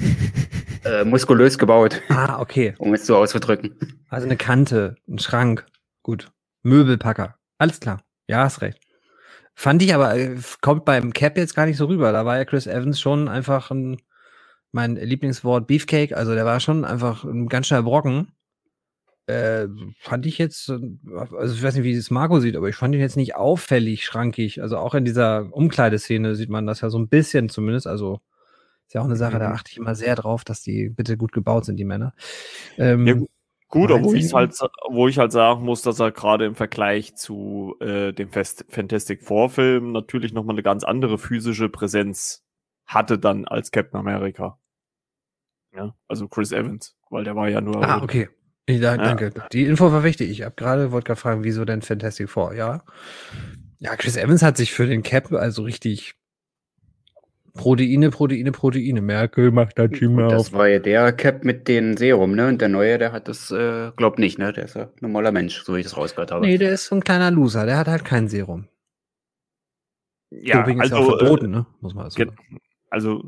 Äh, muskulös gebaut, Ah, okay. um es so auszudrücken. Also eine Kante, ein Schrank, gut. Möbelpacker, alles klar. Ja, hast recht. Fand ich aber, äh, kommt beim Cap jetzt gar nicht so rüber. Da war ja Chris Evans schon einfach ein, mein Lieblingswort Beefcake, also der war schon einfach ein ganz schöner Brocken. Äh, fand ich jetzt, äh, also ich weiß nicht, wie es Marco sieht, aber ich fand ihn jetzt nicht auffällig schrankig. Also auch in dieser Umkleideszene sieht man das ja so ein bisschen zumindest. Also ist ja auch eine Sache, da Mhm. achte ich immer sehr drauf, dass die bitte gut gebaut sind, die Männer. Ähm, Ja, gu- Gut, obwohl du? ich halt, wo ich halt sagen muss, dass er gerade im Vergleich zu äh, dem Fest Fantastic Four Film natürlich nochmal eine ganz andere physische Präsenz hatte dann als Captain America. Ja, also Chris Evans, weil der war ja nur. Ah, okay. Ich, da, Danke. Die Info war wichtig. Ich habe gerade, wollte gerade fragen, wieso denn Fantastic Four? Ja. Ja, Chris Evans hat sich für den Cap also richtig Proteine, Proteine, Proteine. Merkel macht da Team Gut, auf. das war ja der Cap mit den Serum, ne? Und der neue, der hat das, äh, glaub nicht, ne? Der ist ja ein normaler Mensch, so wie ich das rausgehört habe. Nee, der ist so ein kleiner Loser. Der hat halt kein Serum. ja, Doping ist ja auch also, verboten, ne? Muss man also ge- also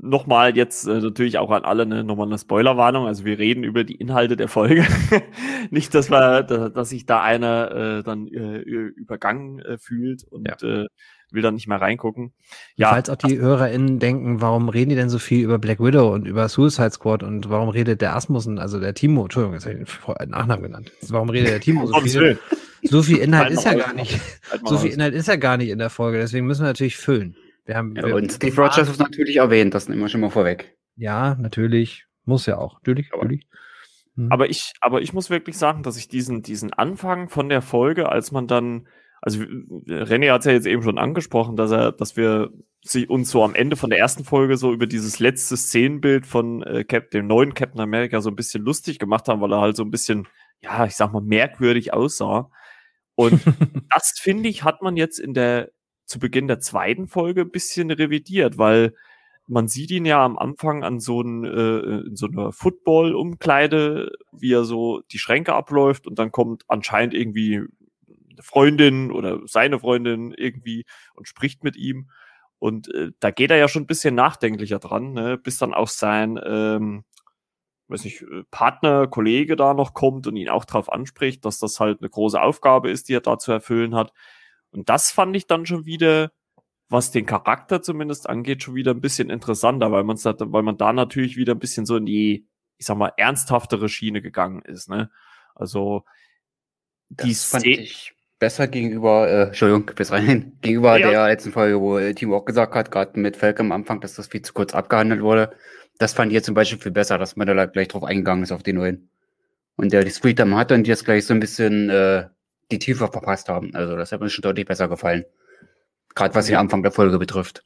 nochmal jetzt äh, natürlich auch an alle ne, nochmal eine Spoilerwarnung. Also wir reden über die Inhalte der Folge. Nicht, dass wir, da- dass sich da einer äh, dann äh, übergangen äh, fühlt und äh, will dann nicht mehr reingucken. Ja, Falls auch die HörerInnen denken, warum reden die denn so viel über Black Widow und über Suicide Squad und warum redet der Asmussen, also der Timo, Entschuldigung, jetzt habe ich den Nachnamen genannt. Warum redet der Timo so viel? Willen. So viel Inhalt Halt ist ja gar nicht. Halt So viel. Inhalt ist ja gar nicht in der Folge, deswegen müssen wir natürlich füllen. Wir haben, Ja, wir, und Steve Rogers ist natürlich erwähnt, das nehmen wir schon mal vorweg. Ja, natürlich. Muss ja auch. Natürlich, Aber- natürlich. Hm. Aber ich, aber ich muss wirklich sagen, dass ich diesen, diesen Anfang von der Folge, als man dann, also René hat es ja jetzt eben schon angesprochen, dass er, dass wir sie uns so am Ende von der ersten Folge so über dieses letzte Szenenbild von äh, Cap, dem neuen Captain America so ein bisschen lustig gemacht haben, weil er halt so ein bisschen, ja, ich sag mal, merkwürdig aussah. Und das finde ich, hat man jetzt in der, zu Beginn der zweiten Folge ein bisschen revidiert, weil man sieht ihn ja am Anfang an so, ein, äh, in so einer Football-Umkleide, wie er so die Schränke abläuft und dann kommt anscheinend irgendwie eine Freundin oder seine Freundin irgendwie und spricht mit ihm. Und äh, da geht er ja schon ein bisschen nachdenklicher dran, ne? bis dann auch sein, ähm, weiß nicht, äh, Partner, Kollege da noch kommt und ihn auch darauf anspricht, dass das halt eine große Aufgabe ist, die er da zu erfüllen hat. Und das fand ich dann schon wieder, was den Charakter zumindest angeht, schon wieder ein bisschen interessanter, weil man weil man da natürlich wieder ein bisschen so in die, ich sag mal, ernsthaftere Schiene gegangen ist, ne? Also Das die fand Szene- ich besser gegenüber, äh, Entschuldigung, bis rein, gegenüber Ja. der letzten Folge, wo äh, Timo auch gesagt hat, gerade mit Falcon am Anfang, dass das viel zu kurz abgehandelt wurde. Das fand ich jetzt zum Beispiel viel besser, dass man da gleich drauf eingegangen ist auf die neuen. Und der die Screentime hatte und die jetzt gleich so ein bisschen äh, die Tiefe verpasst haben. Also das hat mir schon deutlich besser gefallen. Gerade was den Anfang der Folge betrifft.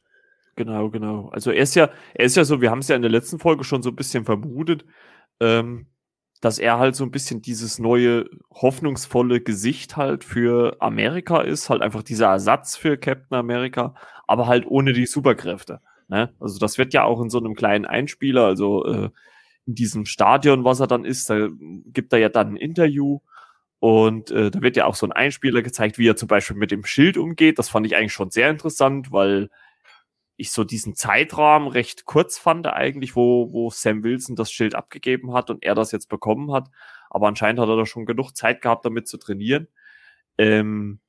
Genau, genau. Also er ist ja, er ist ja so, wir haben es ja in der letzten Folge schon so ein bisschen vermutet, ähm, dass er halt so ein bisschen dieses neue, hoffnungsvolle Gesicht halt für Amerika ist, halt einfach dieser Ersatz für Captain America, aber halt ohne die Superkräfte. Ne? Also das wird ja auch in so einem kleinen Einspieler, also äh, in diesem Stadion, was er dann ist, da gibt er ja dann ein Interview und äh, da wird ja auch so ein Einspieler gezeigt, wie er zum Beispiel mit dem Schild umgeht. Das fand ich eigentlich schon sehr interessant, weil ich so diesen Zeitrahmen recht kurz fand eigentlich, wo, wo Sam Wilson das Schild abgegeben hat und er das jetzt bekommen hat. Aber anscheinend hat er da schon genug Zeit gehabt, damit zu trainieren. Ähm,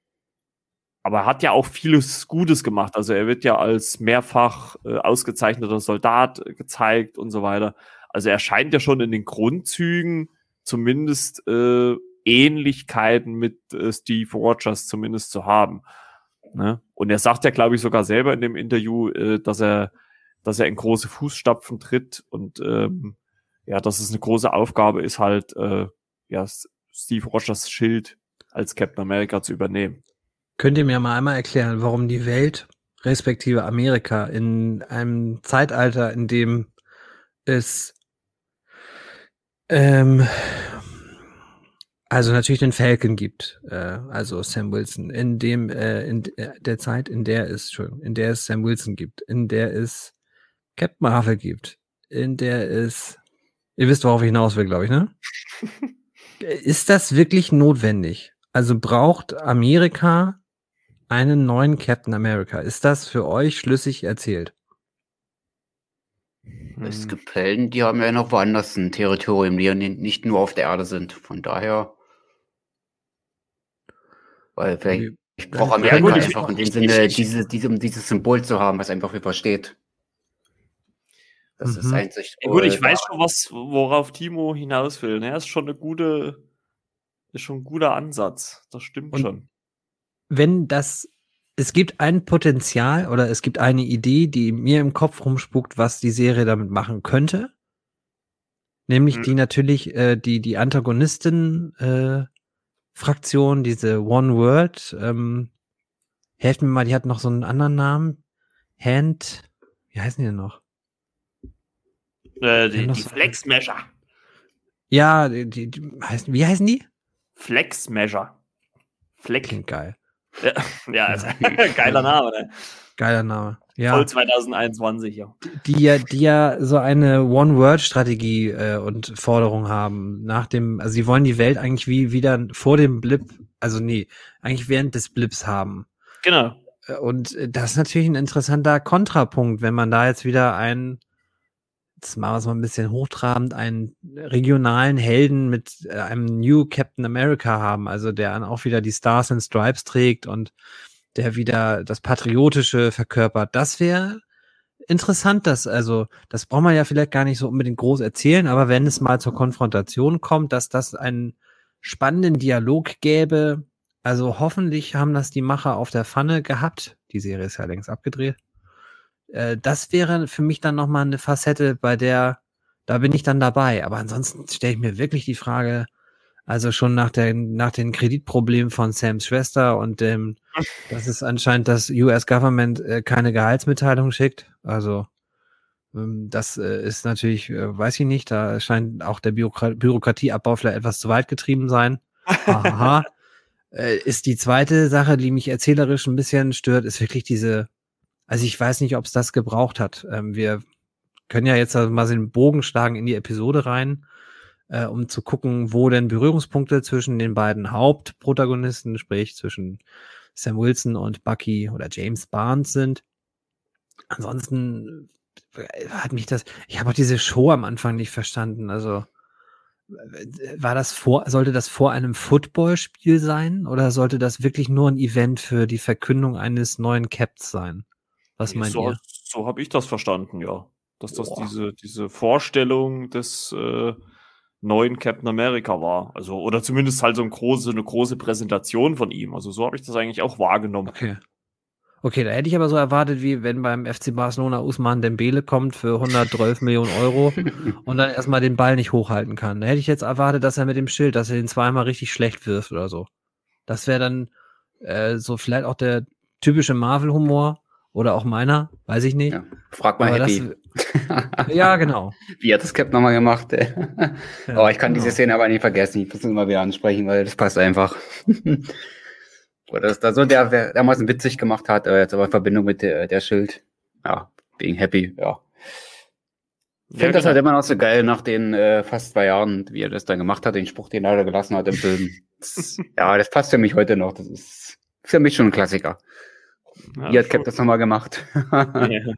aber er hat ja auch vieles Gutes gemacht. Also er wird ja als mehrfach äh, ausgezeichneter Soldat gezeigt und so weiter. Also er scheint ja schon in den Grundzügen zumindest äh, Ähnlichkeiten mit äh, Steve Rogers zumindest zu haben. Ne? Und er sagt ja, glaube ich, sogar selber in dem Interview, äh, dass er, dass er in große Fußstapfen tritt und ähm, ja, dass es eine große Aufgabe ist, halt äh, ja, Steve Rogers Schild als Captain America zu übernehmen. Könnt ihr mir mal einmal erklären, warum die Welt, respektive Amerika, in einem Zeitalter, in dem es ähm, also natürlich den Falcon gibt, äh, also Sam Wilson, in dem, äh, in der Zeit, in der es, schon, in der es Sam Wilson gibt, in der es Captain Marvel gibt, in der es, ihr wisst, worauf ich hinaus will, glaube ich, ne? Ist das wirklich notwendig? Also braucht Amerika einen neuen Captain America? Ist das für euch schlüssig erzählt? Es gibt Helden, die haben ja noch woanders ein Territorium, die ja nicht nur auf der Erde sind. Von daher. Weil vielleicht, ich brauche Amerika ja, gut, einfach in dem Sinne, diese, diese, um dieses Symbol zu haben, was einfach übersteht. Das mhm. ist einzig. Ja, gut, ich weiß schon, was, worauf Timo hinaus will. Er ne? ist schon eine gute, ist schon ein guter Ansatz. Das stimmt Und schon. Wenn das es gibt ein Potenzial oder es gibt eine Idee, die mir im Kopf rumspuckt, was die Serie damit machen könnte. Nämlich mhm. die natürlich, äh, die, die Antagonistin äh, Fraktion, diese One World, ähm, helft mir mal, die hat noch so einen anderen Namen. Hand, wie heißen die denn noch? Äh, die, die so Flex Measure. Ja, die, die, die heißen, wie heißen die? Flex Measure. Flex. Klingt geil. Ja, ja also, geiler Name, ne? Geiler Name. Ja. Voll 2021, ja. Die ja, die ja so eine One-Word-Strategie äh, und Forderung haben. Nach dem, also sie wollen die Welt eigentlich wie wieder vor dem Blip, also nee, eigentlich während des Blips haben. Genau. Äh, und das ist natürlich ein interessanter Kontrapunkt, wenn man da jetzt wieder einen jetzt machen wir es mal ein bisschen hochtrabend, einen regionalen Helden mit äh, einem New Captain America haben, also der dann auch wieder die Stars and Stripes trägt und der wieder das Patriotische verkörpert. Das wäre interessant, dass, also, das braucht man ja vielleicht gar nicht so unbedingt groß erzählen, aber wenn es mal zur Konfrontation kommt, dass das einen spannenden Dialog gäbe, also hoffentlich haben das die Macher auf der Pfanne gehabt. Die Serie ist ja längst abgedreht. Äh, das wäre für mich dann nochmal eine Facette, bei der, da bin ich dann dabei. Aber ansonsten stelle ich mir wirklich die Frage, also schon nach, der, nach den Kreditproblemen von Sams Schwester und dem, dass es anscheinend das US-Government äh, keine Gehaltsmitteilung schickt. Also ähm, das äh, ist natürlich, äh, weiß ich nicht, da scheint auch der Bürokra Bürokratieabbau vielleicht etwas zu weit getrieben sein. Aha. äh, ist die zweite Sache, die mich erzählerisch ein bisschen stört, ist wirklich diese also ich weiß nicht, ob es das gebraucht hat. Ähm, wir können ja jetzt also mal den Bogen schlagen in die Episode rein, äh, um zu gucken, wo denn Berührungspunkte zwischen den beiden Hauptprotagonisten, sprich zwischen Sam Wilson und Bucky oder James Barnes sind. Ansonsten äh, hat mich das, ich habe auch diese Show am Anfang nicht verstanden. Also äh, war das vor, sollte das vor einem Footballspiel sein oder sollte das wirklich nur ein Event für die Verkündung eines neuen Caps sein? Was meint so, ihr? So habe ich das verstanden, ja. Dass das diese, diese Vorstellung des äh, neuen Captain America war. Also, oder zumindest halt so eine große, eine große Präsentation von ihm. Also so habe ich das eigentlich auch wahrgenommen. Okay. Okay, da hätte ich aber so erwartet, wie wenn beim FC Barcelona Usman Dembele kommt für 112 Millionen Euro und dann erstmal den Ball nicht hochhalten kann. Da hätte ich jetzt erwartet, dass er mit dem Schild, dass er den zweimal richtig schlecht wirft oder so. Das wäre dann äh, so vielleicht auch der typische Marvel-Humor, oder auch meiner, weiß ich nicht. Ja, frag mal Aber Happy. Ja, genau. Wie hat das Cap nochmal gemacht? Ey? Ja, oh, ich kann genau. diese Szene aber nicht vergessen. Ich muss es immer wieder ansprechen, weil das passt einfach. Oder das da so der damals witzig gemacht hat, jetzt aber in Verbindung mit der, der Schild. Ja, being happy, ja. Ich finde ja, das halt genau. immer noch so geil nach den äh, fast zwei Jahren, wie er das dann gemacht hat, den Spruch, den er gelassen hat im Film. Ja, das passt für mich heute noch. Das ist für mich schon ein Klassiker. Ja, hat Cap das nochmal gemacht? ja.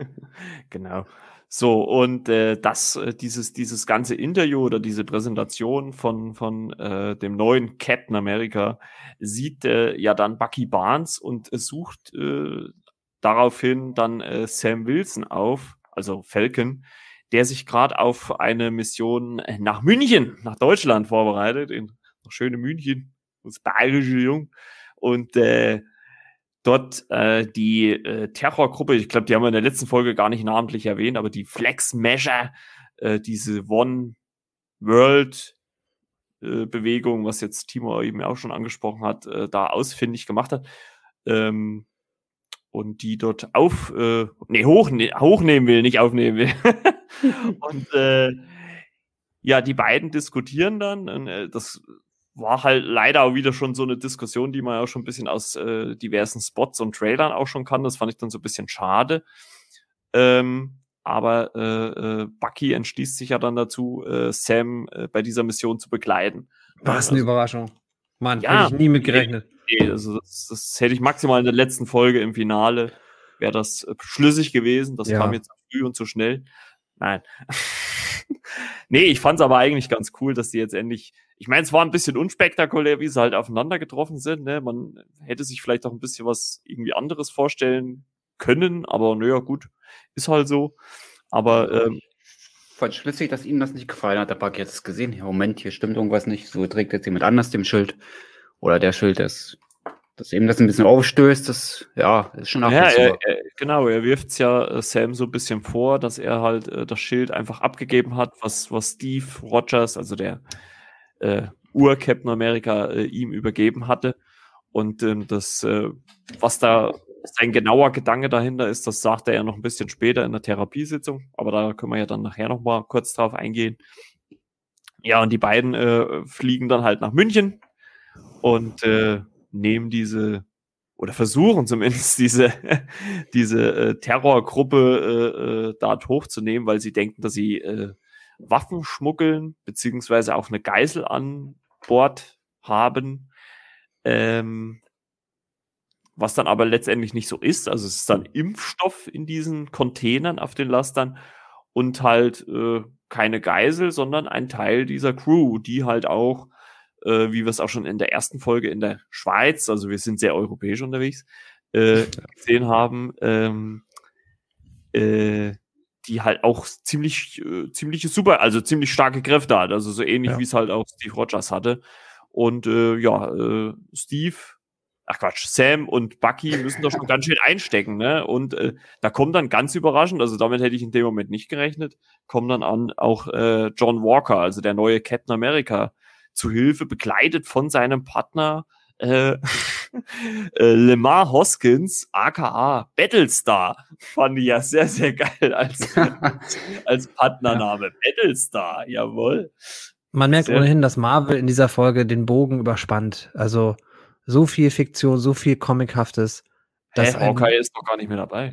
genau. So, und äh, das, äh, dieses, dieses ganze Interview oder diese Präsentation von, von äh, dem neuen Captain America sieht äh, ja dann Bucky Barnes und sucht äh, daraufhin dann äh, Sam Wilson auf, also Falcon, der sich gerade auf eine Mission nach München, nach Deutschland vorbereitet, in schöne München, das bayerische Jung. Und äh, dort äh, die äh, Terrorgruppe, ich glaube, die haben wir in der letzten Folge gar nicht namentlich erwähnt, aber die Flex Measure, äh, diese One World äh, Bewegung, was jetzt Timo eben auch schon angesprochen hat, äh, da ausfindig gemacht hat. Ähm, und die dort auf, äh, nee, hochne hochnehmen will, nicht aufnehmen will. und äh, ja, die beiden diskutieren dann. Und, äh, das war halt leider auch wieder schon so eine Diskussion, die man ja schon ein bisschen aus äh, diversen Spots und Trailern auch schon kann. Das fand ich dann so ein bisschen schade. Ähm, aber äh, äh, Bucky entschließt sich ja dann dazu, äh, Sam äh, bei dieser Mission zu begleiten. Was eine also, Überraschung. Mann, ja, hätte ich nie mit gerechnet. Nee, also das, das, hätte ich maximal in der letzten Folge im Finale, wäre das äh, schlüssig gewesen. Das ja. kam jetzt zu früh und zu schnell. Nein. nee, ich fand es aber eigentlich ganz cool, dass die jetzt endlich ich meine, es war ein bisschen unspektakulär, wie sie halt aufeinander getroffen sind. Ne? Man hätte sich vielleicht auch ein bisschen was irgendwie anderes vorstellen können, aber naja, gut, ist halt so. Aber ähm, voll schlüssig, dass ihm das nicht gefallen hat. Der Bug jetzt gesehen, Moment, hier stimmt irgendwas nicht. So trägt jetzt jemand anders dem Schild. Oder der Schild, das, dass eben das ein bisschen aufstößt, das ja, ist schon ja, er, er, Genau, er wirft es ja äh, Sam so ein bisschen vor, dass er halt äh, das Schild einfach abgegeben hat, was, was Steve Rogers, also der äh, Ur-Captain America äh, ihm übergeben hatte. Und ähm, das, äh, was da sein genauer Gedanke dahinter ist, das sagt er ja noch ein bisschen später in der Therapiesitzung, aber da können wir ja dann nachher noch mal kurz drauf eingehen. Ja, und die beiden äh, fliegen dann halt nach München und äh, nehmen diese oder versuchen zumindest diese diese äh, Terrorgruppe äh, äh, dort hochzunehmen, weil sie denken, dass sie äh, Waffen schmuggeln, beziehungsweise auch eine Geisel an Bord haben. Ähm, was dann aber letztendlich nicht so ist. Also es ist dann Impfstoff in diesen Containern auf den Lastern und halt äh, keine Geisel, sondern ein Teil dieser Crew, die halt auch, äh, wie wir es auch schon in der ersten Folge in der Schweiz, also wir sind sehr europäisch unterwegs, äh, gesehen haben, ähm, äh, die halt auch ziemlich, äh, ziemlich super, also ziemlich starke Kräfte hat. Also so ähnlich ja. wie es halt auch Steve Rogers hatte. Und äh, ja, äh, Steve, ach Quatsch, Sam und Bucky müssen da schon ganz schön einstecken, ne? Und äh, da kommt dann ganz überraschend, also damit hätte ich in dem Moment nicht gerechnet, kommt dann an auch äh, John Walker, also der neue Captain America, zu Hilfe, begleitet von seinem Partner äh, äh, Lemar Hoskins, aka Battlestar, fand ich ja sehr, sehr geil als, als Partnername. Ja. Battlestar, jawohl. Man merkt sehr ohnehin, dass Marvel in dieser Folge den Bogen überspannt. Also so viel Fiktion, so viel Comichaftes. Dass Hä, Hawkeye ist doch gar nicht mehr dabei.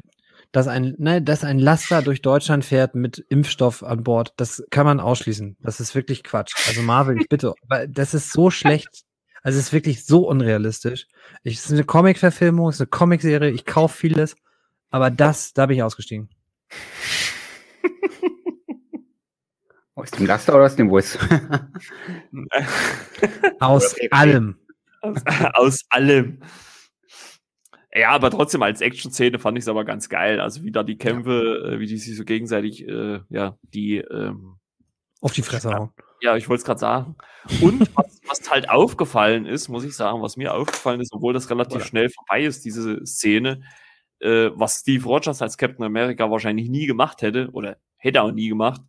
Dass ein, ne, dass ein Laster durch Deutschland fährt mit Impfstoff an Bord, das kann man ausschließen. Das ist wirklich Quatsch. Also Marvel, ich bitte, weil das ist so schlecht also es ist wirklich so unrealistisch. es ist eine Comic-Verfilmung, es ist eine Comic-Serie, ich kaufe vieles, aber das, da bin ich ausgestiegen. aus dem Laster oder aus dem Bus? aus allem. Aus, aus, allem. Ja, aber trotzdem als Action-Szene fand ich es aber ganz geil. Also wie da die Kämpfe, ja. Äh, wie die sich so gegenseitig, äh, ja, die ähm, auf die Fresse hauen. Ja, ich wollte es gerade sagen. Und was, was, halt aufgefallen ist, muss ich sagen, was mir aufgefallen ist, obwohl das relativ Oder? schnell vorbei ist, diese Szene, äh, was Steve Rogers als Captain America wahrscheinlich nie gemacht hätte oder hätte auch nie gemacht.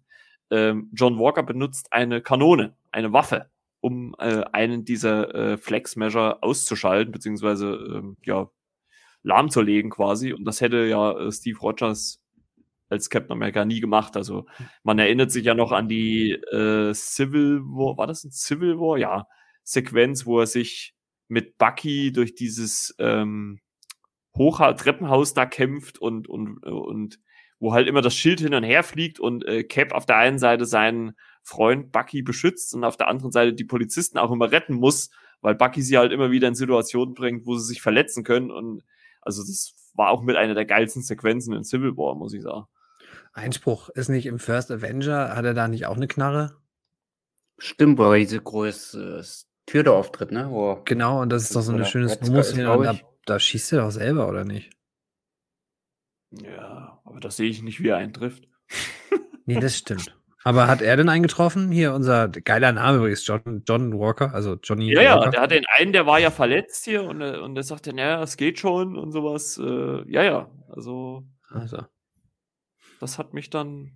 Ähm, John Walker benutzt eine Kanone, eine Waffe, um äh, einen dieser äh, Flex Measure auszuschalten, beziehungsweise ähm, ja, lahmzulegen quasi. Und das hätte ja äh, Steve Rogers als Captain America nie gemacht. Also man erinnert sich ja noch an die äh, Civil War, war das ein Civil War? Ja, Sequenz, wo er sich mit Bucky durch dieses ähm, Hochha Treppenhaus da kämpft und, und, und wo halt immer das Schild hin und her fliegt und äh, Cap auf der einen Seite seinen Freund Bucky beschützt und auf der anderen Seite die Polizisten auch immer retten muss, weil Bucky sie halt immer wieder in Situationen bringt, wo sie sich verletzen können. Und also das war auch mit einer der geilsten Sequenzen in Civil War, muss ich sagen. Einspruch ist nicht im First Avenger, hat er da nicht auch eine Knarre? Stimmt, er diese große Tür da auftritt, ne? Wo Genau, und das ist doch so eine schöne und da, da schießt er doch selber, oder nicht? Ja, aber das sehe ich nicht, wie er einen trifft. Nee, das stimmt. Aber hat er denn eingetroffen? Hier unser geiler Name übrigens, John, John Walker, also Johnny Ja, ja, Walker. der hat den einen, der war ja verletzt hier und, äh, und der sagte, naja, es geht schon und sowas. Äh, ja, ja, also Also, das hat mich dann.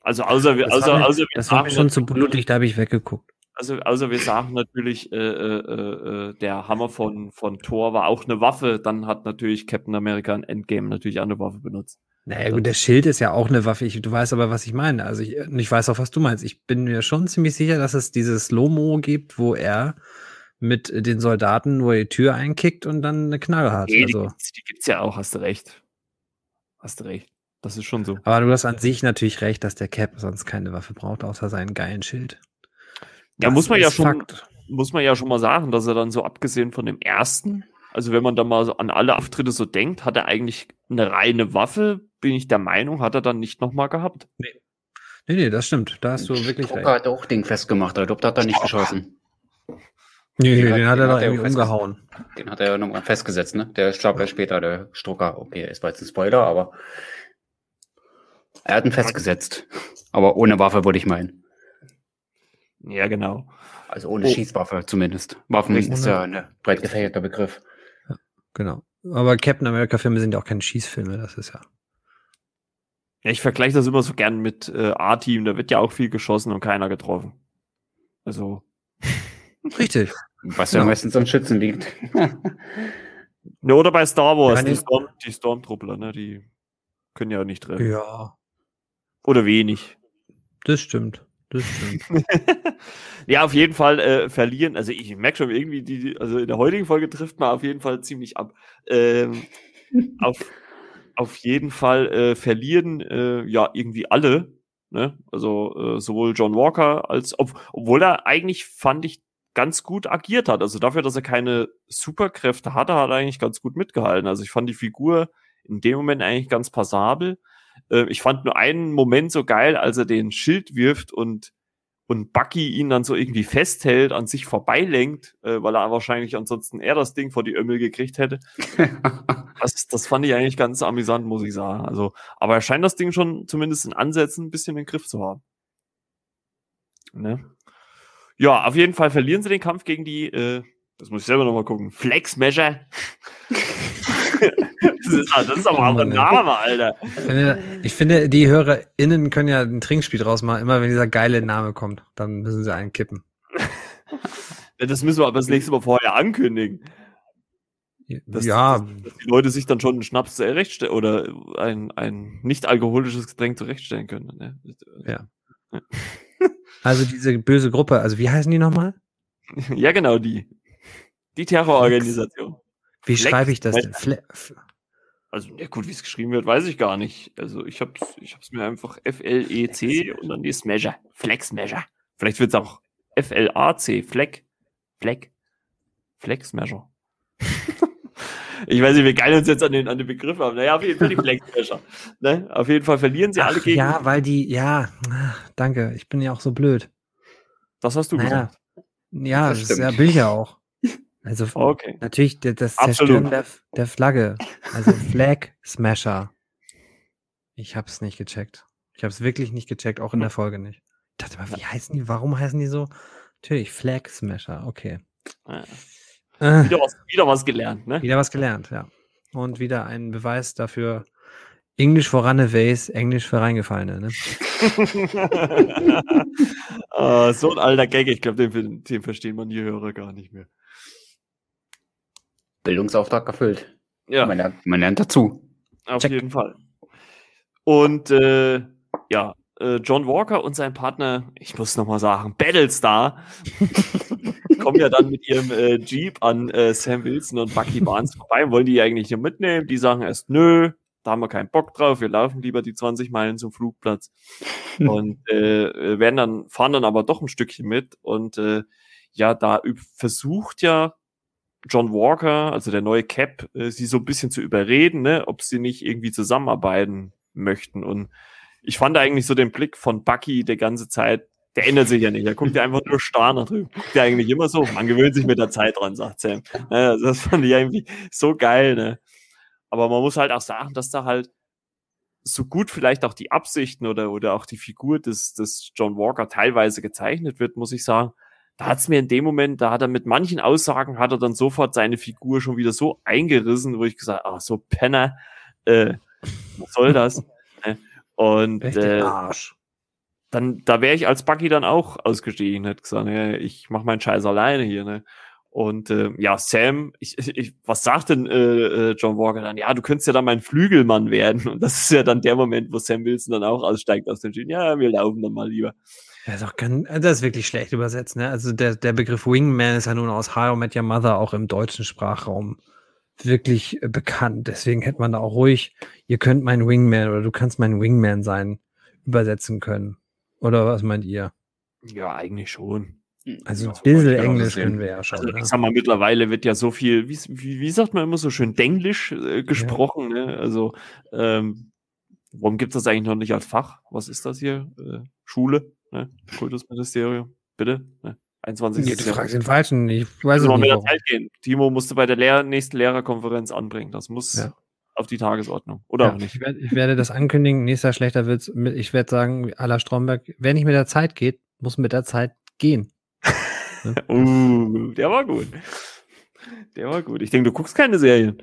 Also außer wir, das außer, außer wir das war mir schon zu blutig, da habe ich weggeguckt. Also, also wir sagen natürlich, äh, äh, äh, der Hammer von, von Thor war auch eine Waffe. Dann hat natürlich Captain America in Endgame natürlich auch eine Waffe benutzt. Naja, gut, der Schild ist ja auch eine Waffe. Ich, du weißt aber, was ich meine. Also ich, ich weiß auch, was du meinst. Ich bin mir schon ziemlich sicher, dass es dieses Lomo gibt, wo er mit den Soldaten nur die Tür einkickt und dann eine Knarre hat. Nee, die, Also, gibt's, die gibt's ja auch, hast du recht. Hast du recht. Das ist schon so. aber du hast an sich natürlich recht, dass der Cap sonst keine Waffe braucht, außer seinen geilen Schild. Ja, Das muss man ja schon, Fakt. muss man ja schon mal sagen, dass er dann so abgesehen von dem ersten, also wenn man da mal so an alle Auftritte so denkt, hat er eigentlich eine reine Waffe, bin ich der Meinung, hat er dann nicht nochmal gehabt. Nee, nee, das stimmt. Da hast du wirklich Strucker recht. hat auch Ding festgemacht, aber da hat er nicht geschossen. Nee, Den den, hat er den doch hat er irgendwie festgesetzt. umgehauen. Den hat er ja nochmal festgesetzt, ne? Der starb ja später, der Strucker. Okay, ist jetzt ein Spoiler, aber er hat ihn festgesetzt. Aber ohne Waffe, würde ich meinen. Ja, genau. Also ohne Oh. Schießwaffe zumindest. Waffen Richtig. ist ja ein breit gefächerter Begriff. Genau. Aber Captain America-Filme sind ja auch keine Schießfilme, das ist ja. Ja, ich vergleiche das immer so gern mit äh, A-Team, da wird ja auch viel geschossen und keiner getroffen. Also, Richtig. Was ja Ja. meistens am Schützen liegt. ne, oder bei Star Wars, Ja, die. Storm, die Stormtruppler, ne, die können ja nicht treffen. Ja, Oder wenig. das stimmt. Das stimmt. ja, auf jeden Fall äh, verlieren. Also ich merke schon irgendwie, die, also in der heutigen Folge trifft man auf jeden Fall ziemlich ab. Ähm, auf, auf jeden Fall äh, verlieren äh, ja irgendwie alle. Ne? Also äh, sowohl John Walker als, ob, obwohl er eigentlich fand ich ganz gut agiert hat. Also dafür, dass er keine Superkräfte hatte, hat er eigentlich ganz gut mitgehalten. Also ich fand die Figur in dem Moment eigentlich ganz passabel. Äh, ich fand nur einen Moment so geil, als er den Schild wirft und und Bucky ihn dann so irgendwie festhält, an sich vorbeilenkt, äh, weil er wahrscheinlich ansonsten eher das Ding vor die Ömmel gekriegt hätte. Das, das fand ich eigentlich ganz amüsant, muss ich sagen. Also, aber er scheint das Ding schon zumindest in Ansätzen ein bisschen im Griff zu haben. Ne? Ja, auf jeden Fall verlieren sie den Kampf gegen die, äh, das muss ich selber nochmal gucken, Flex Measure. das, ist, das ist aber auch ein. Name, Alter. Ich finde, ich finde, die HörerInnen können ja ein Trinkspiel draus machen. Immer wenn dieser geile Name kommt, dann müssen sie einen kippen. Das müssen wir aber das nächste Mal vorher ankündigen. Dass, ja, dass, dass die Leute sich dann schon einen Schnaps zurechtstellen oder ein, ein nicht alkoholisches Getränk zurechtstellen können. Ne? Ja. also diese böse Gruppe, also wie heißen die nochmal? ja, genau, die. Die Terrororganisation. Wie Flex- schreibe ich das denn? Fle Also, ja gut, wie es geschrieben wird, weiß ich gar nicht. Also, ich hab's, ich hab's mir einfach F-L-E-C und dann die Smasher. Flex Smasher. Vielleicht wird's auch F-L-A-C. Fleck. Fleck. Flex Smasher. ich weiß nicht, wie geil uns jetzt an den, an den Begriff haben. Naja, auf jeden Fall die Flex Smasher. Ne? Auf jeden Fall verlieren sie alle Ach, gegen. ja, weil die, ja, danke, ich bin ja auch so blöd. Das hast du Naja. gesagt. Ja, Das das, ist ja bin ich ja auch. Also Okay. natürlich das. Zerstören der, der Flagge. Also Flag Smasher. Ich hab's nicht gecheckt. Ich hab's wirklich nicht gecheckt, auch in der Folge nicht. Ich dachte mal, wie heißen die? Warum heißen die so? Natürlich, Flag Smasher, okay. Ja. Äh, Wieder, was, wieder was gelernt, ne? wieder was gelernt, ja. Und wieder ein Beweis dafür, Englisch for Runaways, Englisch für Reingefallene, ne? Ah, so ein alter Gag, ich glaube, den, den verstehen man die Hörer gar nicht mehr. Bildungsauftrag erfüllt. Ja, Man, lernt, man lernt dazu. auf check. jeden Fall. Und äh, ja, äh, John Walker und sein Partner, ich muss nochmal sagen, Battlestar, kommen ja dann mit ihrem äh, Jeep an äh, Sam Wilson und Bucky Barnes vorbei, wollen die eigentlich nur mitnehmen. Die sagen erst, nö, da haben wir keinen Bock drauf, wir laufen lieber die 20 Meilen zum Flugplatz. und äh, werden dann, fahren dann aber doch ein Stückchen mit. Und äh, ja, da versucht ja John Walker, also der neue Cap, äh, sie so ein bisschen zu überreden, ne, ob sie nicht irgendwie zusammenarbeiten möchten. Und ich fand eigentlich so den Blick von Bucky der ganze Zeit, der ändert sich ja nicht. Er guckt ja einfach nur starr nach drüben. Guckt ja eigentlich immer so. Man gewöhnt sich mit der Zeit dran, sagt Sam. Ja, das fand ich irgendwie so geil, ne? Aber man muss halt auch sagen, dass da halt so gut vielleicht auch die Absichten oder, oder auch die Figur des, des John Walker teilweise gezeichnet wird, muss ich sagen. Da hat es mir in dem Moment, da hat er mit manchen Aussagen, hat er dann sofort seine Figur schon wieder so eingerissen, wo ich gesagt, ach so Penner, äh, was soll das? Ne? Und äh, Arsch. dann, da wäre ich als Bucky dann auch ausgestiegen, hätte gesagt, ja, ich mache meinen Scheiß alleine hier, ne? Und äh, ja, Sam, ich, ich, was sagt denn äh, äh, John Walker dann? Ja, du könntest ja dann mein Flügelmann werden. Und das ist ja dann der Moment, wo Sam Wilson dann auch aussteigt aus dem Jeep. Ja, wir laufen dann mal lieber. Das ist, auch ganz, das ist wirklich schlecht übersetzt. Ne? Also der, der Begriff Wingman ist ja nun aus How I Met Your Mother auch im deutschen Sprachraum wirklich äh, bekannt. Deswegen hätte man da auch ruhig, ihr könnt mein Wingman oder du kannst mein Wingman sein, übersetzen können. Oder was meint ihr? Ja, eigentlich schon. Also ein bisschen Englisch können wir ja schon. Also, ich ne? sag mal, mittlerweile wird ja so viel, wie, wie, wie sagt man immer so schön, Denglisch äh, gesprochen. Ja. Ne? Also, ähm, warum gibt es das eigentlich noch nicht als Fach? Was ist das hier? Äh, Schule, ne? Kultusministerium, bitte? Ne? 21. Nee, du fragst den Falschen. Ich weiß nicht. Mit der Zeit gehen. Timo musste bei der Lehr nächsten Lehrerkonferenz anbringen. Das muss ja. auf die Tagesordnung. Oder ja, auch nicht. Ich werde, ich werde, das ankündigen. Nächster schlechter Witz. Ich werde sagen, la Stromberg, wer nicht mit der Zeit geht, muss mit der Zeit gehen. uh, der war gut. Der war gut. Ich denke, du guckst keine Serien.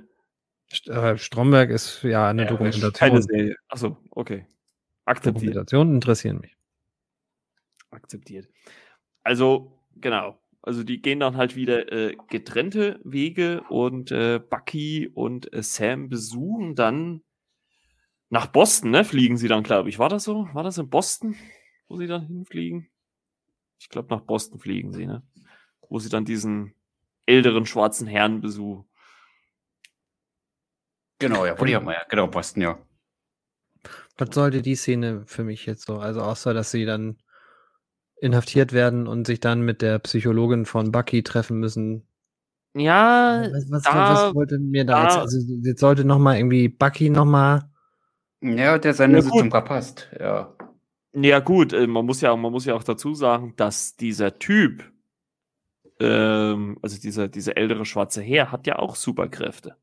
Äh, Stromberg ist ja eine ja, Dokumentation. Keine Serie. Achso, okay. Akzeptiert. Dokumentationen interessieren mich. Akzeptiert. Also, genau. Also die gehen dann halt wieder äh, getrennte Wege und äh, Bucky und äh, Sam besuchen dann nach Boston, ne? Fliegen sie dann, glaube ich. War das so? War das in Boston, wo sie dann hinfliegen? Ich glaube, nach Boston fliegen sie, ne? Wo sie dann diesen älteren schwarzen Herrn besuchen. Genau, ja, wo die haben wir ja, genau, Boston, ja. Was sollte die Szene für mich jetzt so? Also außer, dass sie dann inhaftiert werden und sich dann mit der Psychologin von Bucky treffen müssen. Ja, was, was, da, was wollte mir da, da jetzt? Also jetzt sollte noch mal irgendwie Bucky noch mal. Ja, der seine ja, Sitzung verpasst. Ja. Ja gut, äh, man muss ja, man muss ja auch dazu sagen, dass dieser Typ, ähm, also dieser, dieser ältere schwarze Herr, hat ja auch Superkräfte.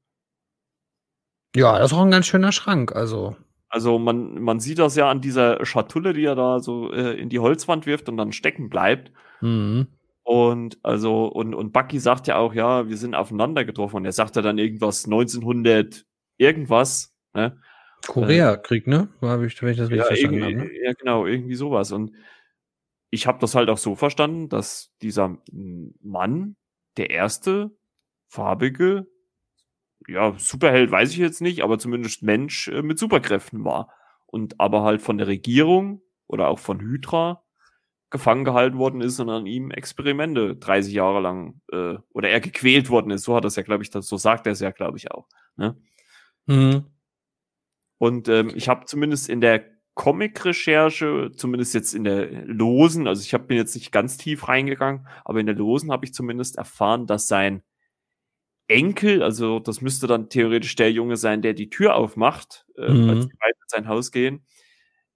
Ja, das ist auch ein ganz schöner Schrank, also. Also man, man sieht das ja an dieser Schatulle, die er da so äh, in die Holzwand wirft und dann stecken bleibt. Mhm. Und also, und, und Bucky sagt ja auch, ja, wir sind aufeinander getroffen. Und er sagt ja dann irgendwas 1900 irgendwas, ne? Koreakrieg, ne? Habe ich, wenn ich das richtig ja, verstanden habe. Ne? Ja, genau, irgendwie sowas. Und ich habe das halt auch so verstanden, dass dieser Mann der erste farbige, ja, Superheld weiß ich jetzt nicht, aber zumindest Mensch äh, mit Superkräften war. Und aber halt von der Regierung oder auch von Hydra gefangen gehalten worden ist und an ihm Experimente 30 Jahre lang äh, oder er gequält worden ist. So hat das ja, glaube ich, das, so sagt er es ja, glaube ich, auch. Ne? Mhm. Und ähm, ich habe zumindest in der Comic-Recherche, zumindest jetzt in der losen, also ich hab, bin jetzt nicht ganz tief reingegangen, aber in der losen habe ich zumindest erfahren, dass sein Enkel, also das müsste dann theoretisch der Junge sein, der die Tür aufmacht, äh, mhm. als die beiden in sein Haus gehen,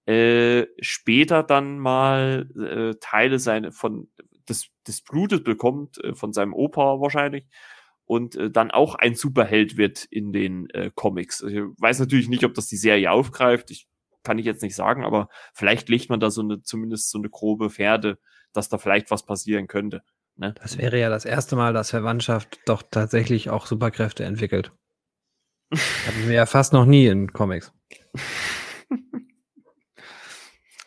äh, später dann mal äh, Teile seine von des, des Blutes bekommt, äh, von seinem Opa wahrscheinlich, und äh, dann auch ein Superheld wird in den äh, Comics. Ich weiß natürlich nicht, ob das die Serie aufgreift. Ich kann ich jetzt nicht sagen, aber vielleicht legt man da so eine, zumindest so eine grobe Pferde, dass da vielleicht was passieren könnte. Ne? Das wäre ja das erste Mal, dass Verwandtschaft doch tatsächlich auch Superkräfte entwickelt. Hatten wir ja fast noch nie in Comics.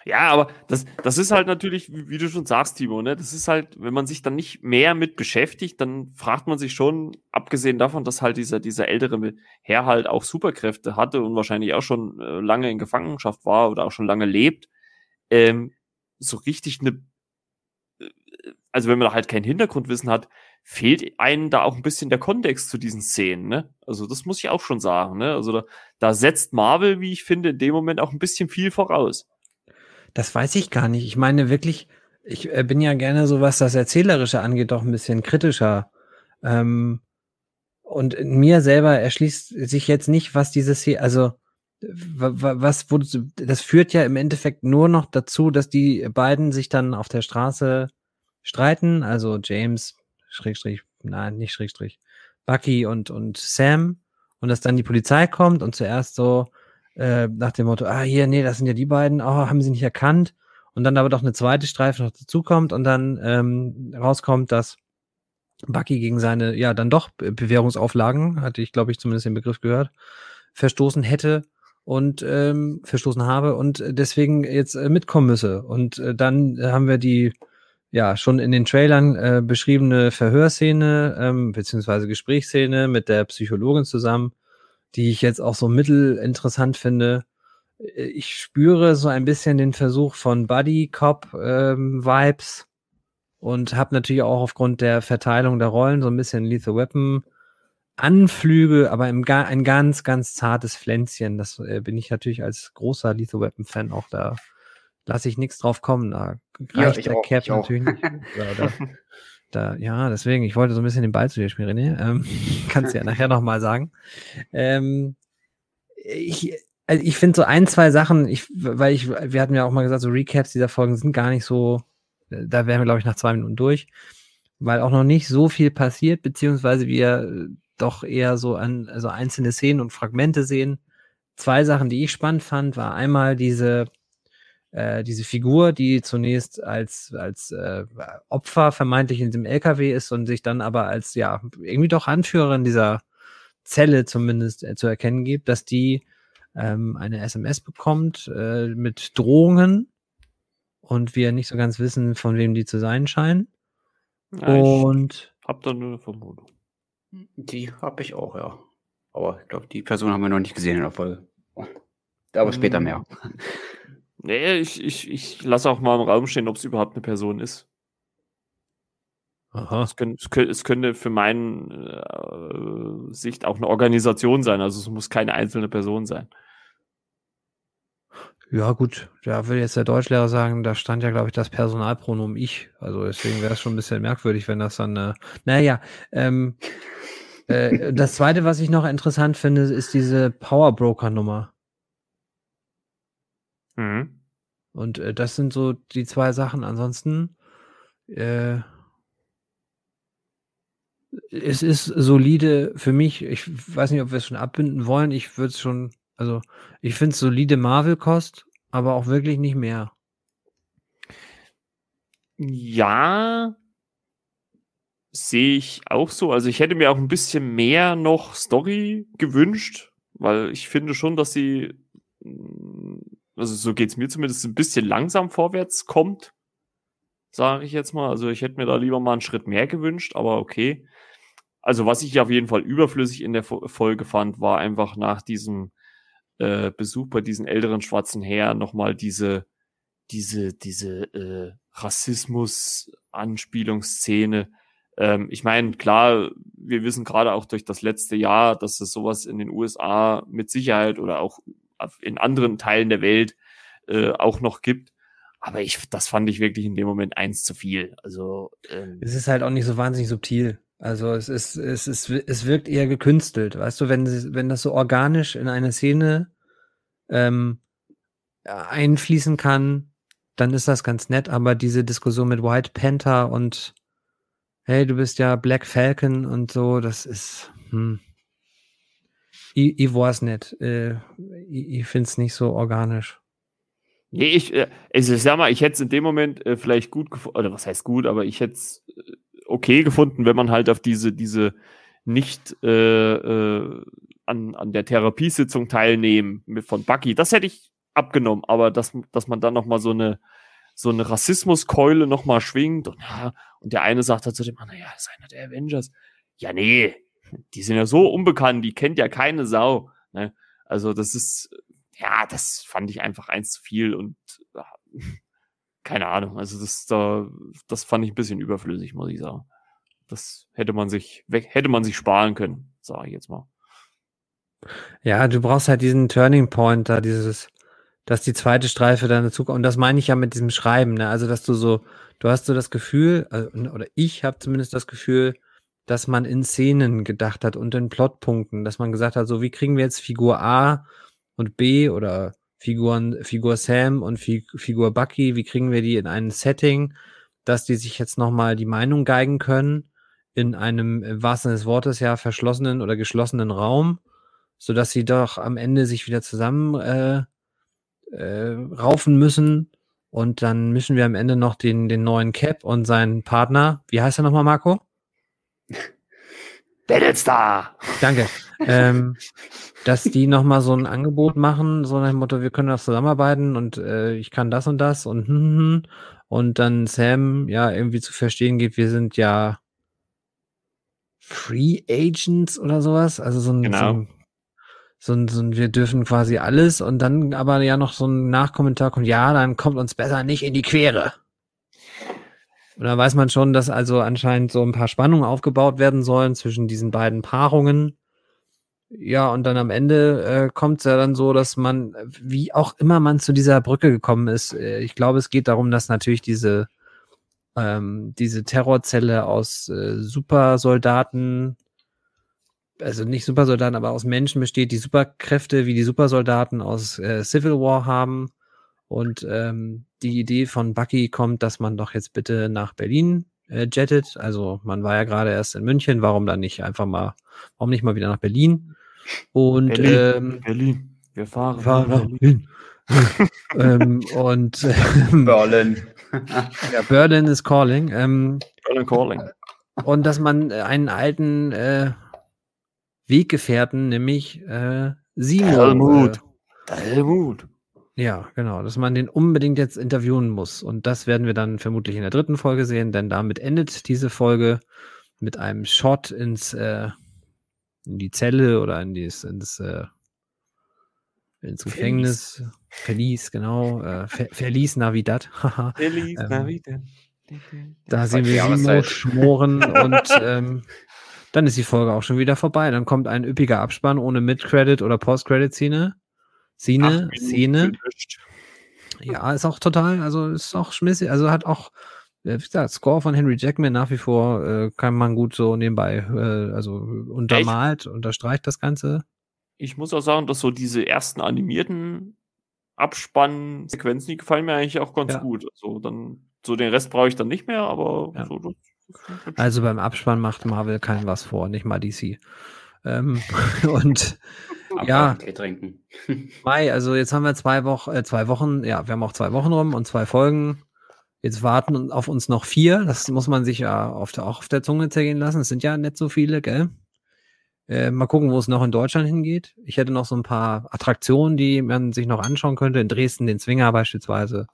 Ja, aber das, das ist halt natürlich, wie, du schon sagst, Timo, ne? Das ist halt, wenn man sich dann nicht mehr mit beschäftigt, dann fragt man sich schon, abgesehen davon, dass halt dieser, dieser ältere Herr halt auch Superkräfte hatte und wahrscheinlich auch schon äh, lange in Gefangenschaft war oder auch schon lange lebt, ähm, so richtig eine, also wenn man da halt kein Hintergrundwissen hat, fehlt einem da auch ein bisschen der Kontext zu diesen Szenen, ne? Also das muss ich auch schon sagen, ne? Also da, da setzt Marvel, wie ich finde, in dem Moment auch ein bisschen viel voraus. Das weiß ich gar nicht. Ich meine wirklich, ich äh, bin ja gerne so, was das Erzählerische angeht, doch ein bisschen kritischer. Ähm, und mir selber erschließt sich jetzt nicht, was dieses hier, also was wurde, das führt ja im Endeffekt nur noch dazu, dass die beiden sich dann auf der Straße streiten, also James, Schrägstrich, nein, nicht Schrägstrich, Bucky und, und Sam. Und dass dann die Polizei kommt und zuerst so äh, nach dem Motto, ah, hier, nee, das sind ja die beiden, oh, haben sie nicht erkannt. Und dann aber doch eine zweite Streife noch dazukommt und dann ähm, rauskommt, dass Bucky gegen seine, ja, dann doch Bewährungsauflagen, hatte ich, glaube ich, zumindest den Begriff gehört, verstoßen hätte und ähm, verstoßen habe und deswegen jetzt äh, mitkommen müsse. Und äh, dann haben wir die ja schon in den Trailern äh, beschriebene Verhörszene ähm, beziehungsweise Gesprächsszene mit der Psychologin zusammen, die ich jetzt auch so mittelinteressant finde. Äh, ich spüre so ein bisschen den Versuch von Buddy Cop ähm, Vibes und habe natürlich auch aufgrund der Verteilung der Rollen so ein bisschen Lethal Weapon Anflüge, aber im ein ganz, ganz zartes Pflänzchen. Das äh, bin ich natürlich als großer Lethal Weapon Fan auch da. Lasse ich nichts drauf kommen. Da reicht ja, der auch, Cap natürlich nicht. Ja, da, da, ja, deswegen, ich wollte so ein bisschen den Ball zu dir spielen, René. Ähm, kannst du ja nachher nochmal sagen. Ähm, ich, also ich finde so ein, zwei Sachen, ich, weil ich, wir hatten ja auch mal gesagt, so Recaps dieser Folgen sind gar nicht so, da wären wir, glaube ich, nach zwei Minuten durch, weil auch noch nicht so viel passiert, beziehungsweise wir doch eher so an also einzelne Szenen und Fragmente sehen. Zwei Sachen, die ich spannend fand, war einmal diese äh, diese Figur, die zunächst als als äh, Opfer vermeintlich in dem LKW ist und sich dann aber als ja irgendwie doch Anführerin dieser Zelle zumindest äh, zu erkennen gibt, dass die ähm, eine SMS bekommt äh, mit Drohungen und wir nicht so ganz wissen, von wem die zu sein scheinen. Ja, und hab da nur eine Vermutung. Die habe ich auch, ja. Aber ich glaube, die Person haben wir noch nicht gesehen in der Folge. Aber später hm. mehr. Nee, ich, ich, ich lasse auch mal im Raum stehen, ob es überhaupt eine Person ist. Aha. Es, können, es, könnte, für meine äh, Sicht auch eine Organisation sein. Also es muss keine einzelne Person sein. Ja, gut, da würde jetzt der Deutschlehrer sagen, da stand ja, glaube ich, das Personalpronomen ich. Also deswegen wäre es schon ein bisschen merkwürdig, wenn das dann, äh, naja, ähm, äh, das zweite, was ich noch interessant finde, ist diese Powerbroker-Nummer. Mhm. Und äh, das sind so die zwei Sachen. Ansonsten, äh, es ist solide für mich. Ich weiß nicht, ob wir es schon abbinden wollen. Ich würde es schon also, ich finde es solide Marvel-Kost, aber auch wirklich nicht mehr. Ja, sehe ich auch so. Also ich hätte mir auch ein bisschen mehr noch Story gewünscht, weil ich finde schon, dass sie, mm, also so geht es mir zumindest, ein bisschen langsam vorwärts kommt, sage ich jetzt mal. Also ich hätte mir da lieber mal einen Schritt mehr gewünscht, aber okay. Also was ich auf jeden Fall überflüssig in der Folge fand, war einfach nach diesem äh, Besuch bei diesen älteren schwarzen Herren nochmal diese, diese, diese äh, Rassismus-Anspielungsszene. Ähm, ich meine, klar, wir wissen gerade auch durch das letzte Jahr, dass es sowas in den USA mit Sicherheit oder auch in anderen Teilen der Welt äh, auch noch gibt. Aber ich, das fand ich wirklich in dem Moment eins zu viel. Also ähm, es ist halt auch nicht so wahnsinnig subtil. Also es ist, es ist, es wirkt eher gekünstelt, weißt du, wenn, wenn das so organisch in eine Szene ähm, einfließen kann, dann ist das ganz nett, aber diese Diskussion mit White Panther und hey, du bist ja Black Falcon und so, das ist, hm. Ich, ich weiß nicht. Äh, ich ich finde es nicht so organisch. Nee, ich, äh, also ich sag mal, ich hätte es in dem Moment äh, vielleicht gut gefunden, oder was heißt gut, aber ich hätte es äh, okay gefunden, wenn man halt auf diese, diese nicht äh, äh, an, an der Therapiesitzung teilnehmen mit, von Bucky. Das hätte ich abgenommen, aber dass, dass man dann nochmal so eine, so eine Rassismuskeule nochmal schwingt und, und der eine sagt halt zu dem anderen, ja, das ist einer der Avengers. Ja, nee, die sind ja so unbekannt, die kennt ja keine Sau. Ne? Also das ist, ja, das fand ich einfach eins zu viel und keine Ahnung. Also das, da, das fand ich ein bisschen überflüssig, muss ich sagen. Das hätte man sich hätte man sich sparen können, sage ich jetzt mal. Ja, du brauchst halt diesen Turning Point da, dieses, dass die zweite Streife dann dazu kommt. Und das meine ich ja mit diesem Schreiben, ne? Also, dass du so, du hast so das Gefühl, also, oder ich habe zumindest das Gefühl, dass man in Szenen gedacht hat und in Plotpunkten, dass man gesagt hat, so wie kriegen wir jetzt Figur A und B oder Figuren, Figur Sam und Figur Bucky, wie kriegen wir die in ein Setting, dass die sich jetzt nochmal die Meinung geigen können in einem, im wahrsten des Wortes ja, verschlossenen oder geschlossenen Raum, sodass sie doch am Ende sich wieder zusammen äh, äh, raufen müssen. Und dann müssen wir am Ende noch den, den neuen Cap und seinen Partner, wie heißt er nochmal, Marco? Battlestar! Danke. ähm, dass die nochmal so ein Angebot machen, so nach dem Motto, wir können das zusammenarbeiten und äh, ich kann das und das und hm, hm, hm. und dann Sam ja irgendwie zu verstehen gibt, wir sind ja Free Agents oder sowas, also so ein, genau. so, ein so ein, so ein, wir dürfen quasi alles und dann aber ja noch so ein Nachkommentar kommt, ja, dann kommt uns besser nicht in die Quere. Und da weiß man schon, dass also anscheinend so ein paar Spannungen aufgebaut werden sollen zwischen diesen beiden Paarungen. Ja, und dann am Ende äh, kommt es ja dann so, dass man, wie auch immer man zu dieser Brücke gekommen ist, äh, ich glaube, es geht darum, dass natürlich diese, ähm, diese Terrorzelle aus äh, Supersoldaten, also nicht Supersoldaten, aber aus Menschen besteht, die Superkräfte wie die Supersoldaten aus äh, Civil War haben. Und ähm, die Idee von Bucky kommt, dass man doch jetzt bitte nach Berlin äh, jettet. Also man war ja gerade erst in München, warum dann nicht einfach mal, warum nicht mal wieder nach Berlin? Und Berlin, ähm, Berlin. Wir fahren, fahren nach Berlin. ähm, und ähm, Berlin. ja, Berlin is calling. Ähm, Berlin Calling. und dass man äh, einen alten äh, Weggefährten, nämlich äh, Simo, Helmut. Äh, Helmut. Ja, genau, dass man den unbedingt jetzt interviewen muss. Und das werden wir dann vermutlich in der dritten Folge sehen, denn damit endet diese Folge mit einem Shot ins äh, in die Zelle oder in dies, ins äh, ins Gefängnis. Verlies, genau. Äh, Ver Verlies Navidad. haha. Feliz Ähm, Navidad. Da sehen wir Simo schmoren und ähm, dann ist die Folge auch schon wieder vorbei. Dann kommt ein üppiger Abspann ohne Mid-Credit oder Post-Credit-Szene. Szene, Szene. gelöscht. Ja, ist auch total, also ist auch schmissig. Also hat auch, wie gesagt, Score von Henry Jackman nach wie vor äh, kann man gut so nebenbei, äh, also untermalt, unterstreicht das Ganze. Ich muss auch sagen, dass so diese ersten animierten Abspannsequenzen, die gefallen mir eigentlich auch ganz Ja. gut. Also dann, so den Rest brauche ich dann nicht mehr, aber Ja. so, Also beim Abspann macht Marvel kein was vor, nicht mal DC. Ähm, und Ja. Tee trinken. Mai, also jetzt haben wir zwei Wochen, äh, zwei Wochen, ja, wir haben auch zwei Wochen rum und zwei Folgen. Jetzt warten auf uns noch vier. Das muss man sich ja auf der, auch auf der Zunge zergehen lassen. Es sind ja nicht so viele, gell? Äh, mal gucken, wo es noch in Deutschland hingeht. Ich hätte noch so ein paar Attraktionen, die man sich noch anschauen könnte. In Dresden den Zwinger beispielsweise.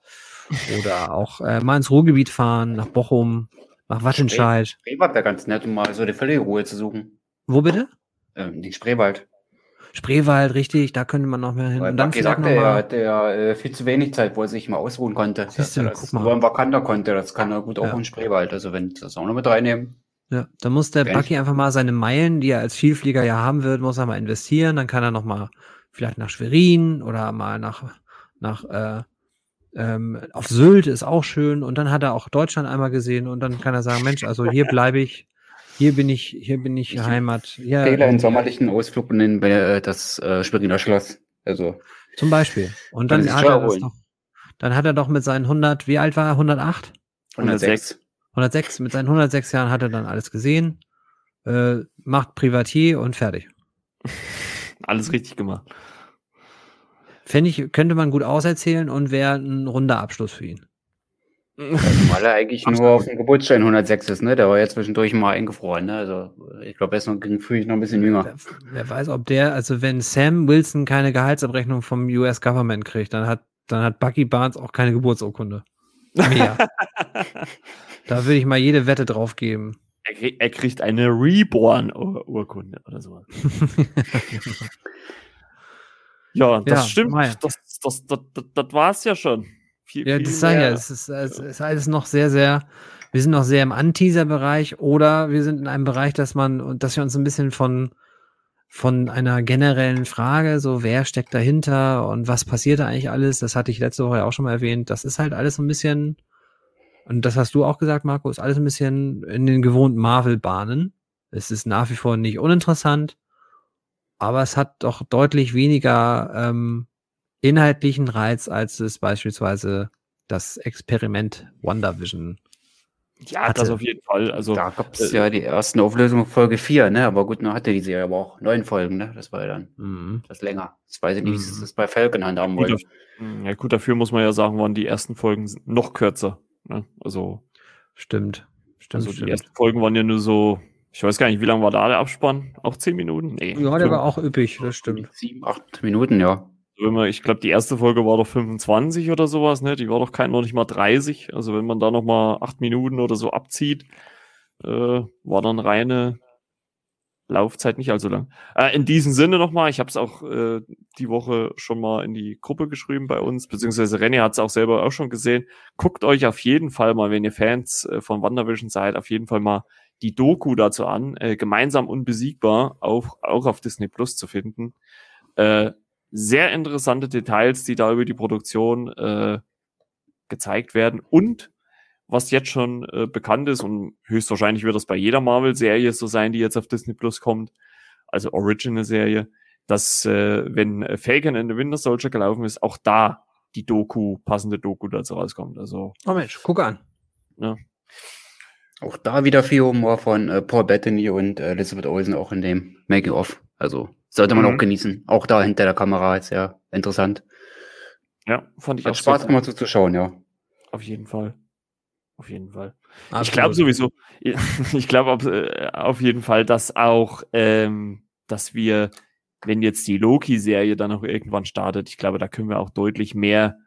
Oder auch äh, mal ins Ruhrgebiet fahren, nach Bochum, nach Wattenscheid. Spreewald wäre ganz nett, um mal so die völlige Ruhe zu suchen. Wo bitte? Ähm, den Spreewald. Spreewald, richtig, da könnte man noch mehr hin. Weil Und dann Bucky vielleicht sagte, noch er mal, hatte ja äh, viel zu wenig Zeit, wo er sich mal ausruhen konnte. Siehst du, Dass er guck das mal. nur im Wakanda konnte, das kann er gut auch Ja. im Spreewald. Also wenn das auch noch mit reinnehmen. Ja, da muss der? Bucky einfach mal seine Meilen, die er als Vielflieger ja haben wird, muss er mal investieren. Dann kann er noch mal vielleicht nach Schwerin oder mal nach, nach äh, ähm, auf Sylt ist auch schön. Und dann hat er auch Deutschland einmal gesehen und dann kann er sagen, Mensch, also hier bleibe ich, hier bin ich, hier bin ich Ich Heimat. Hier, Fehler in sommerlichen Ausflug und in äh, das äh, Schweriner Schloss. Also Zum Beispiel. Und dann sich hat er das doch, dann hat er doch mit seinen 100, wie alt war er? 108? 106. 106, mit seinen 106 Jahren hat er dann alles gesehen, äh, macht Privatier und fertig. alles richtig gemacht. Fände ich, könnte man gut auserzählen und wäre ein runder Abschluss für ihn. Weil er eigentlich nur auf dem Geburtsstein 106 ist, ne? Der war ja zwischendurch mal eingefroren, ne? Also ich glaube, er ist noch noch ein bisschen jünger. Wer, wer, weiß, ob der, also wenn Sam Wilson keine Gehaltsabrechnung vom US Government kriegt, dann hat, dann hat Bucky Barnes auch keine Geburtsurkunde. Mehr. da würde ich mal jede Wette drauf geben. Er, krieg, er kriegt eine Reborn-Urkunde oder so. ja, das ja, stimmt. Das, das, das, das, das war es ja schon. Viel, ja, das sage ja, es ist, es ist alles noch sehr, sehr, wir sind noch sehr im Anteaser-Bereich oder wir sind in einem Bereich, dass man, dass wir uns ein bisschen von, von einer generellen Frage, so wer steckt dahinter und was passiert da eigentlich alles, das hatte ich letzte Woche auch schon mal erwähnt, das ist halt alles so ein bisschen, und das hast du auch gesagt, Marco, ist alles ein bisschen in den gewohnten Marvel-Bahnen. Es ist nach wie vor nicht uninteressant, aber es hat doch deutlich weniger ähm, inhaltlichen Reiz, als es beispielsweise das Experiment WandaVision ja, hatte. das auf jeden Fall. Also, da gab es äh, ja die ersten Auflösungen Folge 4, ne? Aber gut, nur hatte die Serie aber auch neun Folgen, ne? Das war ja dann mhm. das länger. Das weiß ich nicht, wie sie mhm. das bei Falcon handhaben wollen. Ja, gut, dafür muss man ja sagen, waren die ersten Folgen noch kürzer. Ne? Also. Stimmt. Stimmt, also stimmt. Die ersten Folgen waren ja nur so, ich weiß gar nicht, wie lange war da der Abspann? Auch zehn Minuten? Nee. Ja, der war auch üppig, das stimmt. Sieben, acht Minuten, ja wenn man, ich glaube, die erste Folge war doch 25 oder sowas, ne? Die war doch kein, noch nicht mal 30. Also wenn man da noch mal acht Minuten oder so abzieht, äh, war dann reine Laufzeit nicht allzu lang. Äh, in diesem Sinne nochmal, ich habe es auch äh, die Woche schon mal in die Gruppe geschrieben bei uns, beziehungsweise René hat es auch selber auch schon gesehen. Guckt euch auf jeden Fall mal, wenn ihr Fans äh, von WandaVision seid, auf jeden Fall mal die Doku dazu an, äh, gemeinsam unbesiegbar, auch, auch auf Disney Plus zu finden. Äh, sehr interessante Details, die da über die Produktion äh, gezeigt werden. Und was jetzt schon äh, bekannt ist, und höchstwahrscheinlich wird das bei jeder Marvel-Serie so sein, die jetzt auf Disney Plus kommt, also Original-Serie, dass äh, wenn Falcon in the Winter Soldier gelaufen ist, auch da die Doku, passende Doku dazu rauskommt. Also, oh Mensch, guck an. Ja. Auch da wieder viel Humor von äh, Paul Bettany und äh, Elizabeth Olsen auch in dem Making-of. Also sollte man mhm. auch genießen. Auch da hinter der Kamera ist ja interessant. Ja, fand ich Hat auch Spaß gemacht so zu schauen, ja. Auf jeden Fall. Auf jeden Fall. Absolut. Ich glaube sowieso, ich glaube auf, äh, auf jeden Fall, dass auch, ähm, dass wir, wenn jetzt die Loki-Serie dann auch irgendwann startet, ich glaube, da können wir auch deutlich mehr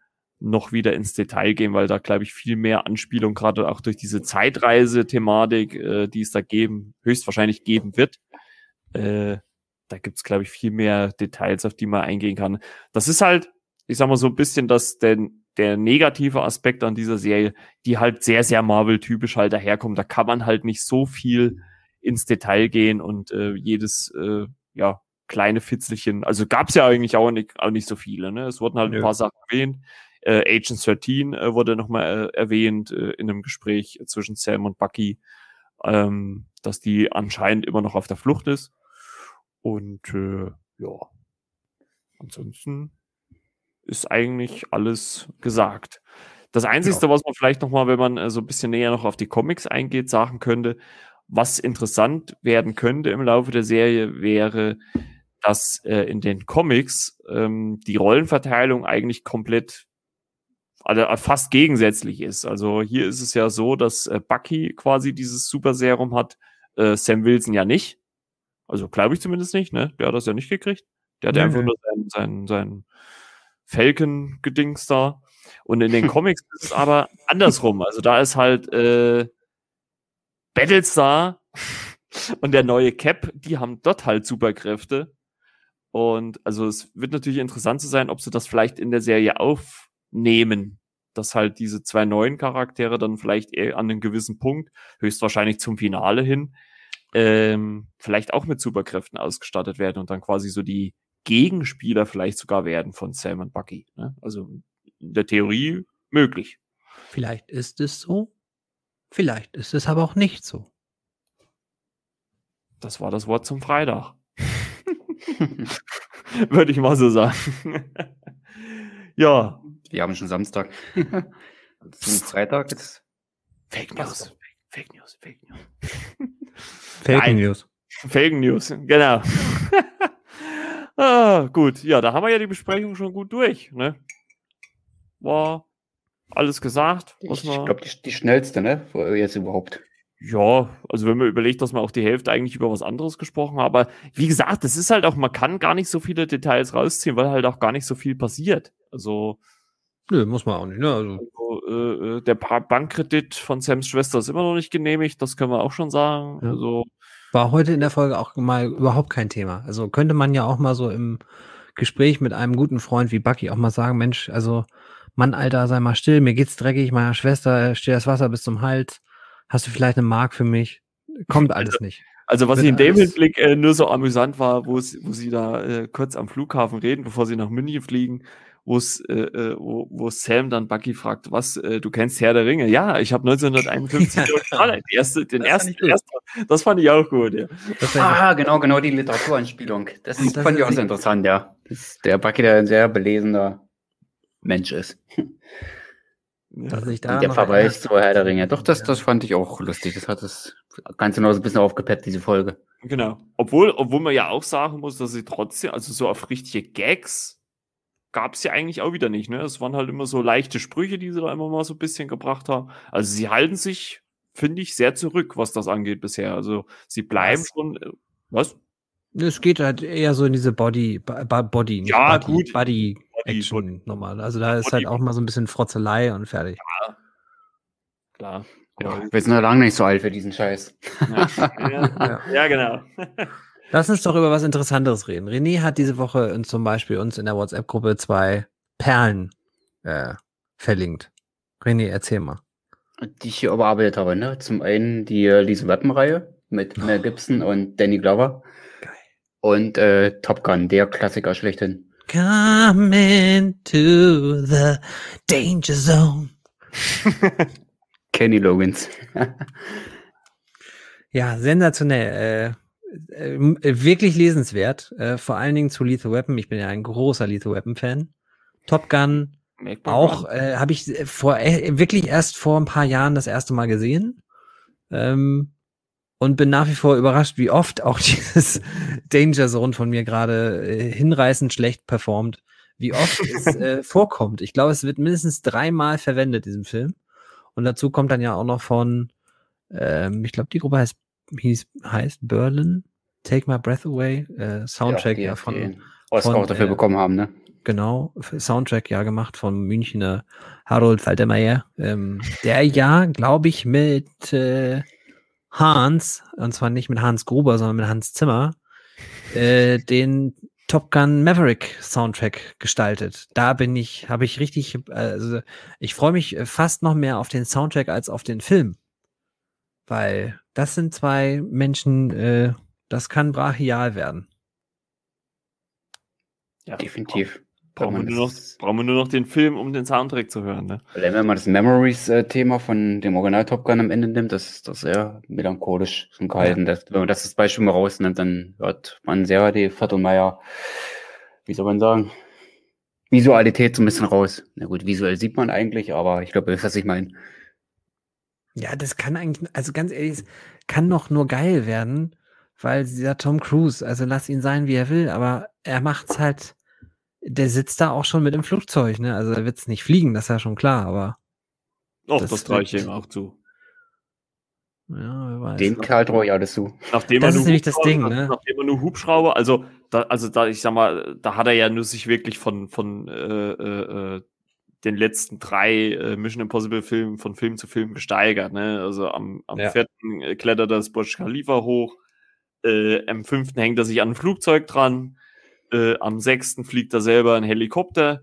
noch wieder ins Detail gehen, weil da, glaube ich, viel mehr Anspielung, gerade auch durch diese Zeitreise-Thematik, äh, die es da geben, höchstwahrscheinlich geben wird, äh, da gibt's glaube ich, viel mehr Details, auf die man eingehen kann. Das ist halt, ich sag mal so ein bisschen das, der, der negative Aspekt an dieser Serie, die halt sehr, sehr Marvel-typisch halt daherkommt. Da kann man halt nicht so viel ins Detail gehen und äh, jedes, äh, ja, kleine Fitzelchen, also gab's ja eigentlich auch nicht, auch nicht so viele, ne? Es wurden halt ja. ein paar Sachen erwähnt. Äh, Agent 13 äh, wurde nochmal äh, erwähnt äh, in einem Gespräch zwischen Sam und Bucky, ähm, dass die anscheinend immer noch auf der Flucht ist. Und äh, ja, ansonsten ist eigentlich alles gesagt. Das Einzige, ja. was man vielleicht noch mal, wenn man äh, so ein bisschen näher noch auf die Comics eingeht, sagen könnte, was interessant werden könnte im Laufe der Serie, wäre, dass äh, in den Comics ähm, die Rollenverteilung eigentlich komplett also fast gegensätzlich ist. Also hier ist es ja so, dass äh, Bucky quasi dieses Super Serum hat, äh, Sam Wilson ja nicht. Also glaube ich zumindest nicht, ne? Der hat das ja nicht gekriegt. Der hat nee, einfach nur sein, sein, sein Falcon-Gedings da. Und in den Comics ist es aber andersrum. Also da ist halt äh, Battlestar und der neue Cap, die haben dort halt Superkräfte. Und also es wird natürlich interessant zu sein, ob sie das vielleicht in der Serie aufnehmen, dass halt diese zwei neuen Charaktere dann vielleicht eher an einem gewissen Punkt, höchstwahrscheinlich zum Finale hin, ähm, vielleicht auch mit Superkräften ausgestattet werden und dann quasi so die Gegenspieler vielleicht sogar werden von Sam und Bucky. Ne? Also in der Theorie möglich. Vielleicht ist es so, vielleicht ist es aber auch nicht so. Das war das Wort zum Freitag. Würde ich mal so sagen. ja. Wir haben schon Samstag. zum Freitag jetzt. Fake News. Fake News, Fake News. Fake Nein. News. Fake News, genau. ah, gut, ja, da haben wir ja die Besprechung schon gut durch. Ne? War alles gesagt. ich glaube, die, die schnellste, ne? Jetzt überhaupt. Ja, also wenn man überlegt, dass man auch die Hälfte eigentlich über was anderes gesprochen hat. Aber wie gesagt, das ist halt auch, man kann gar nicht so viele Details rausziehen, weil halt auch gar nicht so viel passiert. Also. Nö, muss man auch nicht, ne? Also, also äh, äh der Bankkredit von Sams Schwester ist immer noch nicht genehmigt, das können wir auch schon sagen. Ja. Also, War heute in der Folge auch mal überhaupt kein Thema. Also könnte man ja auch mal so im Gespräch mit einem guten Freund wie Bucky auch mal sagen, Mensch, also Mann, Alter, sei mal still, mir geht's dreckig, meiner Schwester steht das Wasser bis zum Hals Hast du vielleicht eine Mark für mich? Kommt alles also, nicht. Also was ich in dem Hinblick äh, nur so amüsant war, wo sie da äh, kurz am Flughafen reden, bevor sie nach München fliegen, wo's, äh, äh, wo, wo Sam dann Bucky fragt, was, äh, du kennst Herr der Ringe? Ja, ich habe 1951 ja. den, erste, den das ersten, fand ersten, das fand ich auch gut, ja. Ah, genau, genau, die Literaturanspielung. Das, das fand ich auch sehr interessant, ja. Der Bucky, der ein sehr belesener Mensch ist. Dass ich da der Verweis zu Herr der Ringe. Doch, das, das fand ich auch lustig. Das hat das ganz genau so ein bisschen aufgepeppt, diese Folge. Genau. Obwohl, obwohl man ja auch sagen muss, dass sie trotzdem, also so auf richtige Gags gab es ja eigentlich auch wieder nicht. Ne? Es waren halt immer so leichte Sprüche, die sie da immer mal so ein bisschen gebracht haben. Also sie halten sich, finde ich, sehr zurück, was das angeht bisher. Also sie bleiben was? schon. Äh, was? Es geht halt eher so in diese Body, Body, ja, Body, gut. Body Action normal. Also da ist halt auch mal so ein bisschen Frotzelei und fertig. Ja. Klar. Ja, wir sind ja lange nicht so alt für diesen Scheiß. Ja, ja, ja genau. Lass uns doch über was Interessanteres reden. René hat diese Woche uns zum Beispiel uns in der WhatsApp-Gruppe zwei Perlen äh, verlinkt. René, erzähl mal. Die ich hier überarbeitet habe, ne? Zum einen die äh, Lise Weapon-Reihe mit Mel Gibson und Danny Glover. Geil. Und äh, Top Gun, der Klassiker schlechthin. Come into the danger zone. Kenny Logans. ja, sensationell. Äh, äh, wirklich lesenswert. Äh, vor allen Dingen zu Lethal Weapon. Ich bin ja ein großer Lethal Weapon Fan. Top Gun auch äh, habe ich vor äh, wirklich erst vor ein paar Jahren das erste Mal gesehen. Ähm, und bin nach wie vor überrascht, wie oft auch dieses Danger Zone von mir gerade äh, hinreißend schlecht performt, wie oft es äh, vorkommt. Ich glaube, es wird mindestens dreimal verwendet, diesem Film. Und dazu kommt dann ja auch noch von, ähm, ich glaube, die Gruppe heißt, hieß, heißt Berlin, Take My Breath Away, äh, Soundtrack ja, ja von. Oscar von, auch dafür äh, bekommen haben, ne? Genau, Soundtrack ja gemacht von Münchner Harold Faltermeier, ähm, der ja, glaube ich, mit äh, Hans, und zwar nicht mit Hans Gruber, sondern mit Hans Zimmer, äh, den Top Gun Maverick Soundtrack gestaltet. Da bin ich, habe ich richtig, also ich freue mich fast noch mehr auf den Soundtrack als auf den Film. Weil das sind zwei Menschen, äh, das kann brachial werden. Ja, definitiv. Brauchen wir, nur noch, brauchen wir nur noch den Film, um den Soundtrack zu hören. Ne? Wenn man das Memories-Thema von dem Original Top Gun am Ende nimmt, das ist das sehr melancholisch schon gehalten. Ja. Das, wenn man das als Beispiel mal rausnimmt, dann hört man sehr die Viertelmeier, wie soll man sagen, Visualität so ein bisschen raus. Na gut, visuell sieht man eigentlich, aber ich glaube, das ist, was ich meine. Ja, das kann eigentlich, also ganz ehrlich, kann doch nur geil werden, weil dieser Tom Cruise, also lass ihn sein, wie er will, aber er macht's halt der sitzt da auch schon mit im Flugzeug, ne? Also er wird es nicht fliegen, das ist ja schon klar, aber. Och, das, das traue ich ihm auch zu. Ja, wer weiß. Dem Kerl traue ich alles zu. Nachdem das ist nämlich das Ding, ne? Nachdem er nur Hubschrauber, also da, also da, ich sag mal, da hat er ja nur sich wirklich von, von äh, äh, äh den letzten drei äh, Mission Impossible Filmen von Film zu Film gesteigert, ne? Also am, am ja. vierten äh, klettert das Burj Khalifa hoch, äh, am fünften hängt er sich an ein Flugzeug dran, äh, am 6. fliegt er selber ein Helikopter.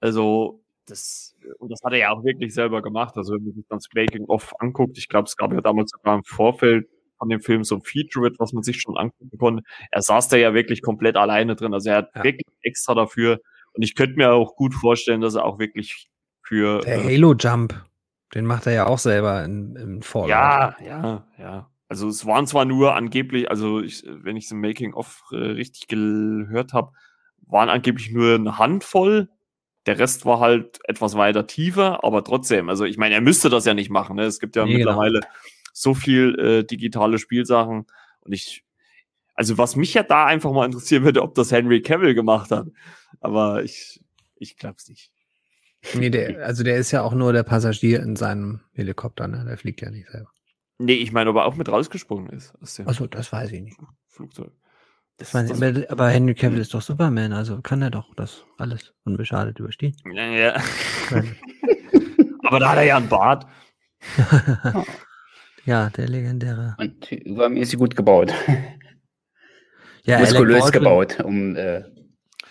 Also, das, und das hat er ja auch wirklich selber gemacht. Also, wenn man sich dann das Making-of anguckt, ich glaube, es gab ja damals sogar im Vorfeld von dem Film so ein Feature, was man sich schon angucken konnte. Er saß da ja wirklich komplett alleine drin. Also, er hat ja. wirklich extra dafür. Und ich könnte mir auch gut vorstellen, dass er auch wirklich für. Der äh, Halo Jump, den macht er ja auch selber in, im Fallout. Ja, ja, ja. Also es waren zwar nur angeblich, also ich, wenn ich es im Making-of äh, richtig gehört habe, waren angeblich nur eine Handvoll. Der Rest war halt etwas weiter tiefer, aber trotzdem, also ich meine, er müsste das ja nicht machen. Ne? Es gibt ja nee, genau. mittlerweile genau. so viel äh, digitale Spielsachen und ich, also was mich ja da einfach mal interessieren würde, ob das Henry Cavill gemacht hat. Aber ich, ich glaube es nicht. Nee, der, also der ist ja auch nur der Passagier in seinem Helikopter, ne? Der fliegt ja nicht selber. Nee, ich meine, ob er auch mit rausgesprungen ist Achso, das weiß ich nicht. Flugzeug. Das meine, aber, aber Henry Cavill ist doch Superman, also kann er doch das alles unbeschadet überstehen. Ja, ja. aber da hat er ja einen Bart. ja, der legendäre. Und übermäßig gut gebaut. Ja, Muskulös gebaut, um äh,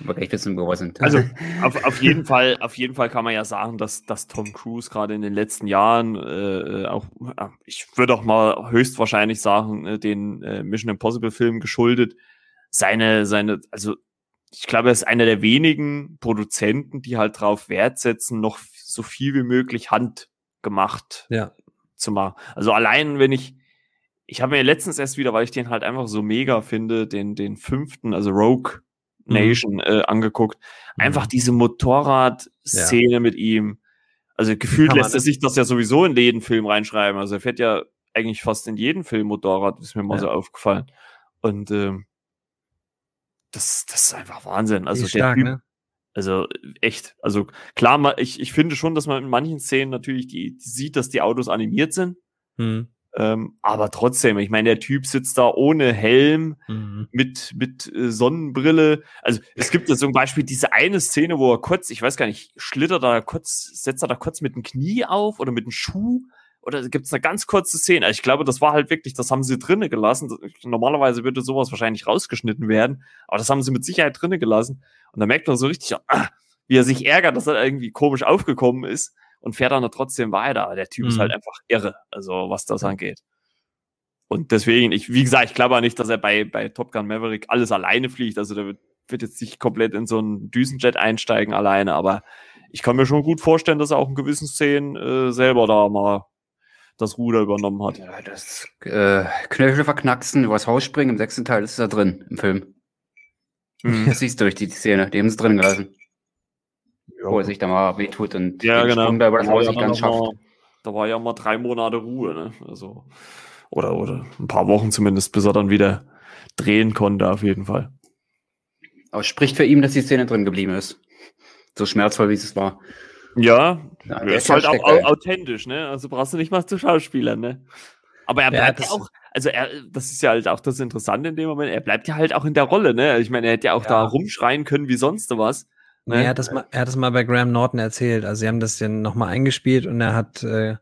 aber gleich wissen, wo wir sind. Also auf, auf jeden Fall, auf jeden Fall kann man ja sagen, dass, dass Tom Cruise gerade in den letzten Jahren äh, auch, äh, ich würde auch mal höchstwahrscheinlich sagen, äh, den äh, Mission Impossible Film geschuldet, seine, seine, also ich glaube, er ist einer der wenigen Produzenten, die halt drauf Wert setzen, noch so viel wie möglich handgemacht Ja. zu machen. Also allein, wenn ich, ich habe mir letztens erst wieder, weil ich den halt einfach so mega finde, den, den fünften, also Rogue Nation äh, angeguckt. Einfach Mhm. diese Motorrad-Szene mit ihm. Also gefühlt lässt er sich das ja sowieso in jeden Film reinschreiben. Also er fährt ja eigentlich fast in jeden Film Motorrad, ist mir mal Ja. so aufgefallen. Und ähm, das, das ist einfach Wahnsinn. Also der stark, Typ, ne? also echt, also klar, ich, ich finde schon, dass man in manchen Szenen natürlich die, die sieht, dass die Autos animiert sind. Mhm. Ähm, aber trotzdem, ich meine, der Typ sitzt da ohne Helm, Mhm. mit, mit äh, Sonnenbrille. Also es gibt ja zum Beispiel diese eine Szene, wo er kurz, ich weiß gar nicht, schlittert er kurz, setzt er da kurz mit dem Knie auf oder mit dem Schuh? Oder gibt es eine ganz kurze Szene? Also ich glaube, das war halt wirklich, das haben sie drinnen gelassen. Normalerweise würde sowas wahrscheinlich rausgeschnitten werden, aber das haben sie mit Sicherheit drinnen gelassen. Und da merkt man so richtig, ah, wie er sich ärgert, dass er irgendwie komisch aufgekommen ist und fährt dann trotzdem weiter. Der Typ ist Mhm. halt einfach irre, also was das angeht. Und deswegen, ich, wie gesagt, ich glaube auch nicht, dass er bei, bei Top Gun Maverick alles alleine fliegt. Also der wird, wird jetzt nicht komplett in so einen Düsenjet einsteigen alleine, aber ich kann mir schon gut vorstellen, dass er auch in gewissen Szenen äh, selber da mal das Ruder übernommen hat. Ja, das äh, Knöchel verknacksen, übers Haus springen, im sechsten Teil ist er drin im Film. Mhm. Das siehst du durch die Szene, die haben sie drin gelassen. Ja, Wo er sich da mal wehtut und ja genau. Sprung da über das Haus ja nicht ganz schafft. mal, da war ja mal drei Monate Ruhe, ne? Also, oder, oder ein paar Wochen zumindest, bis er dann wieder drehen konnte, auf jeden Fall. Aber es spricht für ihn, dass die Szene drin geblieben ist. So schmerzvoll, wie es war. Ja, Ja, Ja, der ist halt auch authentisch, ne? Also brauchst du nicht mal zu Schauspielern, ne? Aber er Ja, bleibt ja, das- auch, also er, das ist ja halt auch das Interessante in dem Moment, er bleibt ja halt auch in der Rolle, ne? Ich meine, er hätte ja auch Ja. da rumschreien können wie sonst was. Ne? Er, hat das mal, er hat das mal bei Graham Norton erzählt. Also sie haben das dann nochmal eingespielt und er hat, äh,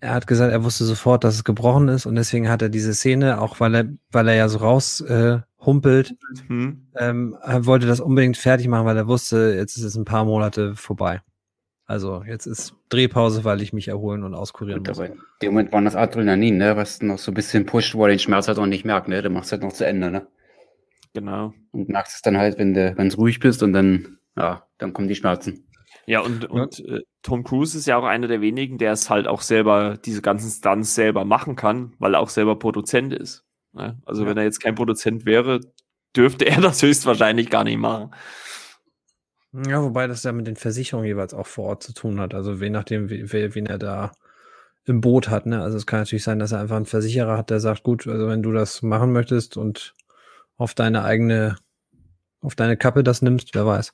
er hat gesagt, er wusste sofort, dass es gebrochen ist und deswegen hat er diese Szene, auch weil er, weil er ja so raus äh, humpelt, Hm. ähm, er wollte das unbedingt fertig machen, weil er wusste, jetzt ist es ein paar Monate vorbei. Also jetzt ist Drehpause, weil ich mich erholen und auskurieren Und muss. aber in dem Moment war das Adrenalin, ne, was noch so ein bisschen pusht, wo er den Schmerz halt auch nicht merkt, ne? Du machst halt noch zu Ende, ne? Genau. Und merkst es dann halt, wenn du ganz ruhig bist und dann, ja, dann kommen die Schmerzen. Ja, und, und äh, Tom Cruise ist ja auch einer der wenigen, der es halt auch selber, diese ganzen Stunts selber machen kann, weil er auch selber Produzent ist. Ne? Also Ja. wenn er jetzt kein Produzent wäre, dürfte er das höchstwahrscheinlich gar nicht machen. Ja, wobei das ja mit den Versicherungen jeweils auch vor Ort zu tun hat. Also je nachdem, wie, wer- wen er da im Boot hat. Ne? Also es kann natürlich sein, dass er einfach einen Versicherer hat, der sagt, gut, also wenn du das machen möchtest und auf deine eigene, auf deine Kappe das nimmst, wer weiß.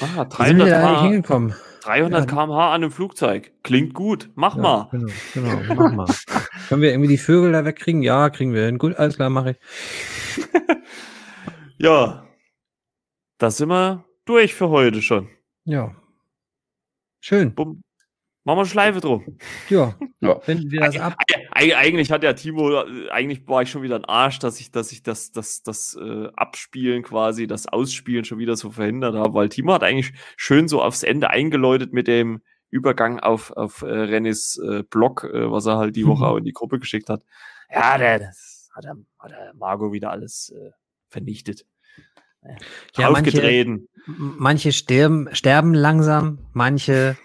Ah, Wie sind wir 300 da eigentlich km/h hingekommen? 300 Ja. km/h an einem Flugzeug. Klingt gut. Mach Ja, mal. Genau, genau, mach mal. Können wir irgendwie die Vögel da wegkriegen? Ja, kriegen wir hin. Gut, alles klar, mache ich. Ja. Da sind wir durch für heute schon. Ja. Schön. Bumm. Machen wir Schleife drum. Ja, Ja. wenden wir das ab. Eig eigentlich hat der Timo, äh, eigentlich war ich schon wieder ein Arsch, dass ich, dass ich das, das, das äh, Abspielen quasi, das Ausspielen schon wieder so verhindert habe, weil Timo hat eigentlich schön so aufs Ende eingeläutet mit dem Übergang auf, auf äh, Rennys äh, Blog, äh, was er halt die Woche Mhm. auch in die Gruppe geschickt hat. Ja, der, das hat er, hat er Margot wieder alles äh, vernichtet. Ja, manche- Manche sterben, sterben langsam, manche,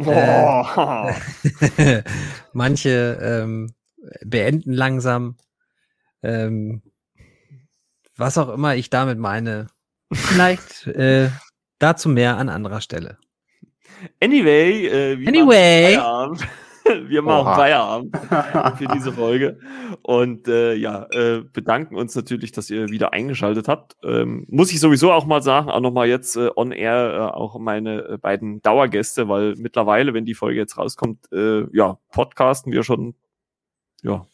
Manche ähm, beenden langsam. Ähm, was auch immer ich damit meine. Vielleicht äh, dazu mehr an anderer Stelle. Anyway, äh, Anyway. Wir machen Oha. Feierabend für diese Folge. Und äh, ja, äh, bedanken uns natürlich, dass ihr wieder eingeschaltet habt. Ähm, muss ich sowieso auch mal sagen, auch nochmal jetzt äh, on air äh, auch meine äh, beiden Dauergäste, weil mittlerweile, wenn die Folge jetzt rauskommt, äh, ja, podcasten wir schon, ja,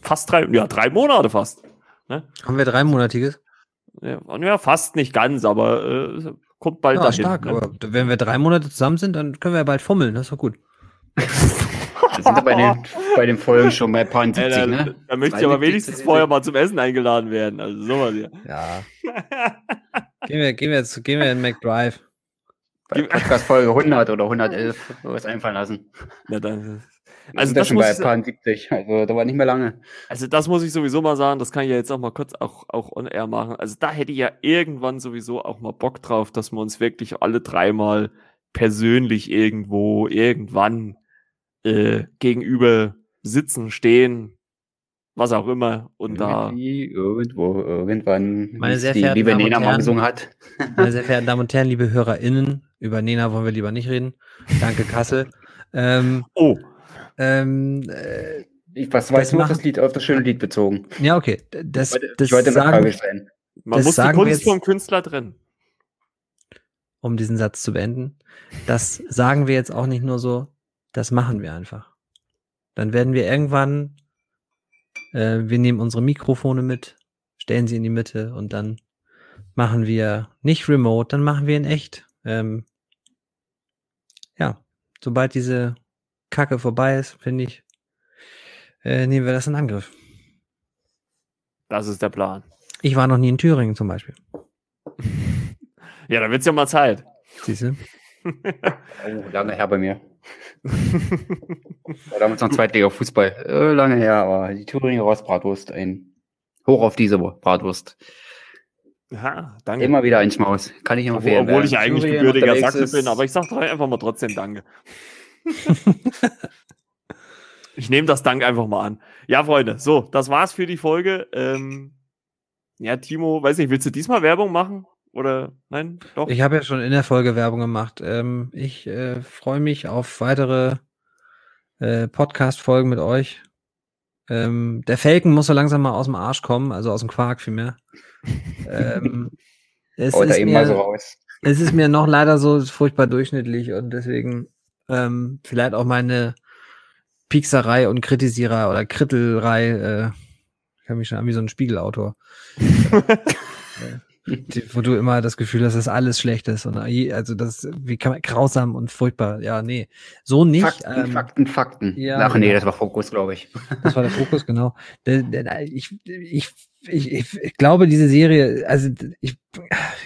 fast drei, ja, drei Monate fast. Haben wir dreimonatiges? Ja, ja, fast nicht ganz, aber kommt bald Ja, dahin. stark. ne? Aber wenn wir drei Monate zusammen sind, dann können wir ja bald fummeln. Das ist doch gut. Wir sind ja bei den, bei den Folgen schon bei paar Ey, 70, da, ne? da möchte ich aber 72, wenigstens vorher mal zum Essen eingeladen werden. Also sowas hier. Ja. gehen wir, gehen wir jetzt, gehen wir in McDrive. Bei Podcast Folge 100 oder 111, was einfallen lassen. Na, dann, Wir also, sind ja das schon muss bei ich, paar 70, also da war nicht mehr lange. also das muss ich sowieso mal sagen, das kann ich ja jetzt auch mal kurz auch, auch on air machen. Also da hätte ich ja irgendwann sowieso auch mal Bock drauf, dass wir uns wirklich alle dreimal persönlich irgendwo, irgendwann äh, gegenüber sitzen, stehen, was auch immer. Und da. Irgendwie, irgendwo, irgendwann, Meine sehr die liebe Nena mal gesungen hat. Meine sehr verehrten Damen und Herren, liebe HörerInnen, über Nena wollen wir lieber nicht reden. Danke, Kassel. Ähm, Oh, ähm, äh, Ich, was jetzt nur auf das Lied, auf das schöne Lied bezogen? ja, okay. Das, Ich wollte, das ich wollte sagen, nostalgisch sein. man Das muss die Kunst jetzt- vom Künstler trennen. um diesen Satz zu beenden, das sagen wir jetzt auch nicht nur so, das machen wir einfach. Dann werden wir irgendwann, äh, wir nehmen unsere Mikrofone mit, stellen sie in die Mitte und dann machen wir nicht remote, dann machen wir in echt. Ähm, ja, sobald diese Kacke vorbei ist, finde ich, äh, nehmen wir das in Angriff. Das ist der Plan. Ich war noch nie in Thüringen zum Beispiel. Ja, da wird's ja mal Zeit. Siehst du? Oh, lange her bei mir. War damals noch Zweitliga Fußball. Äh, lange her, aber die Thüringer Rostbratwurst, ein Hoch auf diese Bratwurst. Ja, danke. Immer wieder ein Schmaus. Kann ich Obwohl, empfehlen. obwohl Wer ich eigentlich Thüringen gebürtiger Sachse ist, bin, aber ich sag doch einfach mal trotzdem Danke. ich nehme das Dank einfach mal an. Ja, Freunde, so, das war's für die Folge. Ähm, ja, Timo, weiß nicht, willst du diesmal Werbung machen? Oder nein? Doch? Ich habe ja schon in der Folge Werbung gemacht. Ähm, ich äh, freue mich auf weitere äh, Podcast-Folgen mit euch. Ähm, der Felken muss so langsam mal aus dem Arsch kommen, also aus dem Quark vielmehr. ähm, es, er ist eben mal so mir, raus. es ist mir noch leider so furchtbar durchschnittlich und deswegen ähm, vielleicht auch meine Piekserei und Kritisierer oder Krittelrei. Äh, ich habe mich schon an wie so ein Spiegelautor. Die, wo du immer das Gefühl hast, dass alles schlecht ist. Und je- also das wie kann man grausam und furchtbar. Ja, nee. So nicht. Fakten, ähm, Fakten, Fakten. ja, Ach nee, das war Fokus, glaube ich. Das war der Fokus, genau. Ich, ich, ich, ich, ich glaube, diese Serie, also ich,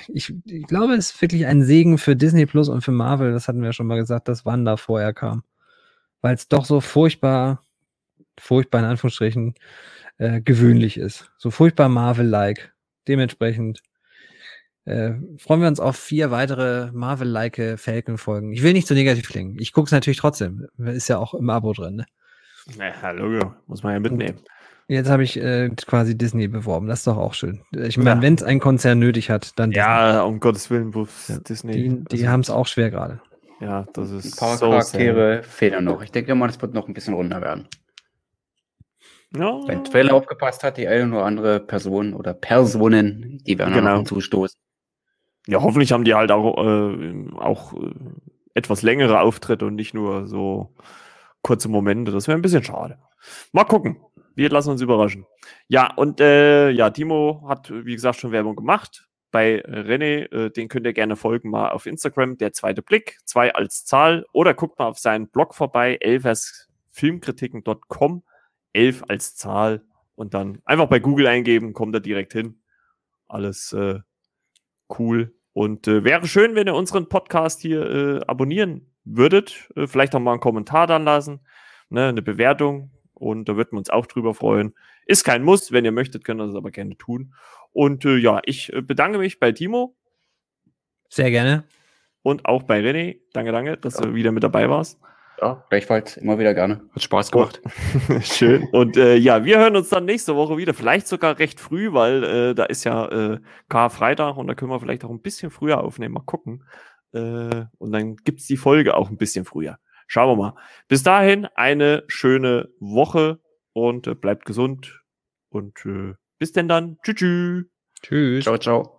ich, ich glaube, es ist wirklich ein Segen für Disney Plus und für Marvel. Das hatten wir ja schon mal gesagt, dass Wanda vorher kam. Weil es doch so furchtbar, furchtbar in Anführungsstrichen, äh, gewöhnlich ist. So furchtbar Marvel-like. Dementsprechend äh, freuen wir uns auf vier weitere Marvel-like Falcon-Folgen. Ich will nicht zu negativ klingen. Ich gucke es natürlich trotzdem. Ist ja auch im Abo drin. Ne? Ja, Logo, muss man ja mitnehmen. Jetzt habe ich äh, quasi Disney beworben. Das ist doch auch schön. Ich meine, Ja. wenn es ein Konzern nötig hat, dann Ja, um Gottes Willen, wo Ja, Disney. Disney. Die, die also, haben es auch schwer gerade. Ja, das Ein ist paar so Charaktere fehlen noch. Ich denke mal, das wird noch ein bisschen runder werden. Ja, Wenn Trailer aufgepasst hat, die eine oder andere Person oder Personen, die werden Genau. genau. zustoßen. Ja, hoffentlich haben die halt auch, äh, auch äh, etwas längere Auftritte und nicht nur so kurze Momente. Das wäre ein bisschen schade. Mal gucken. Wir lassen uns überraschen. Ja, und äh, ja, Timo hat, wie gesagt, schon Werbung gemacht. Bei René, äh, den könnt ihr gerne folgen, mal auf Instagram, der zweite Blick, zwei als Zahl, oder guckt mal auf seinen Blog vorbei, elversfilmkritiken.com, elf als Zahl, und dann einfach bei Google eingeben, kommt er direkt hin. Alles äh, cool. Und äh, wäre schön, wenn ihr unseren Podcast hier äh, abonnieren würdet. Äh, vielleicht auch mal einen Kommentar dann lassen, ne, eine Bewertung. Und da würden wir uns auch drüber freuen. Ist kein Muss. Wenn ihr möchtet, könnt ihr das aber gerne tun. Und äh, ja, ich äh, bedanke mich bei Timo Sehr gerne. und auch bei René. Danke, danke, dass du wieder mit dabei warst. Ja, gleichfalls immer wieder gerne. Hat Spaß gemacht. Schön. Und äh, ja, wir hören uns dann nächste Woche wieder. Vielleicht sogar recht früh, weil äh, da ist ja äh, Karfreitag und da können wir vielleicht auch ein bisschen früher aufnehmen. Mal gucken. Äh, und dann gibt's die Folge auch ein bisschen früher. Schauen wir mal. Bis dahin eine schöne Woche und äh, bleibt gesund und äh, bis denn dann. Tschüss. Tschüss. Ciao, ciao.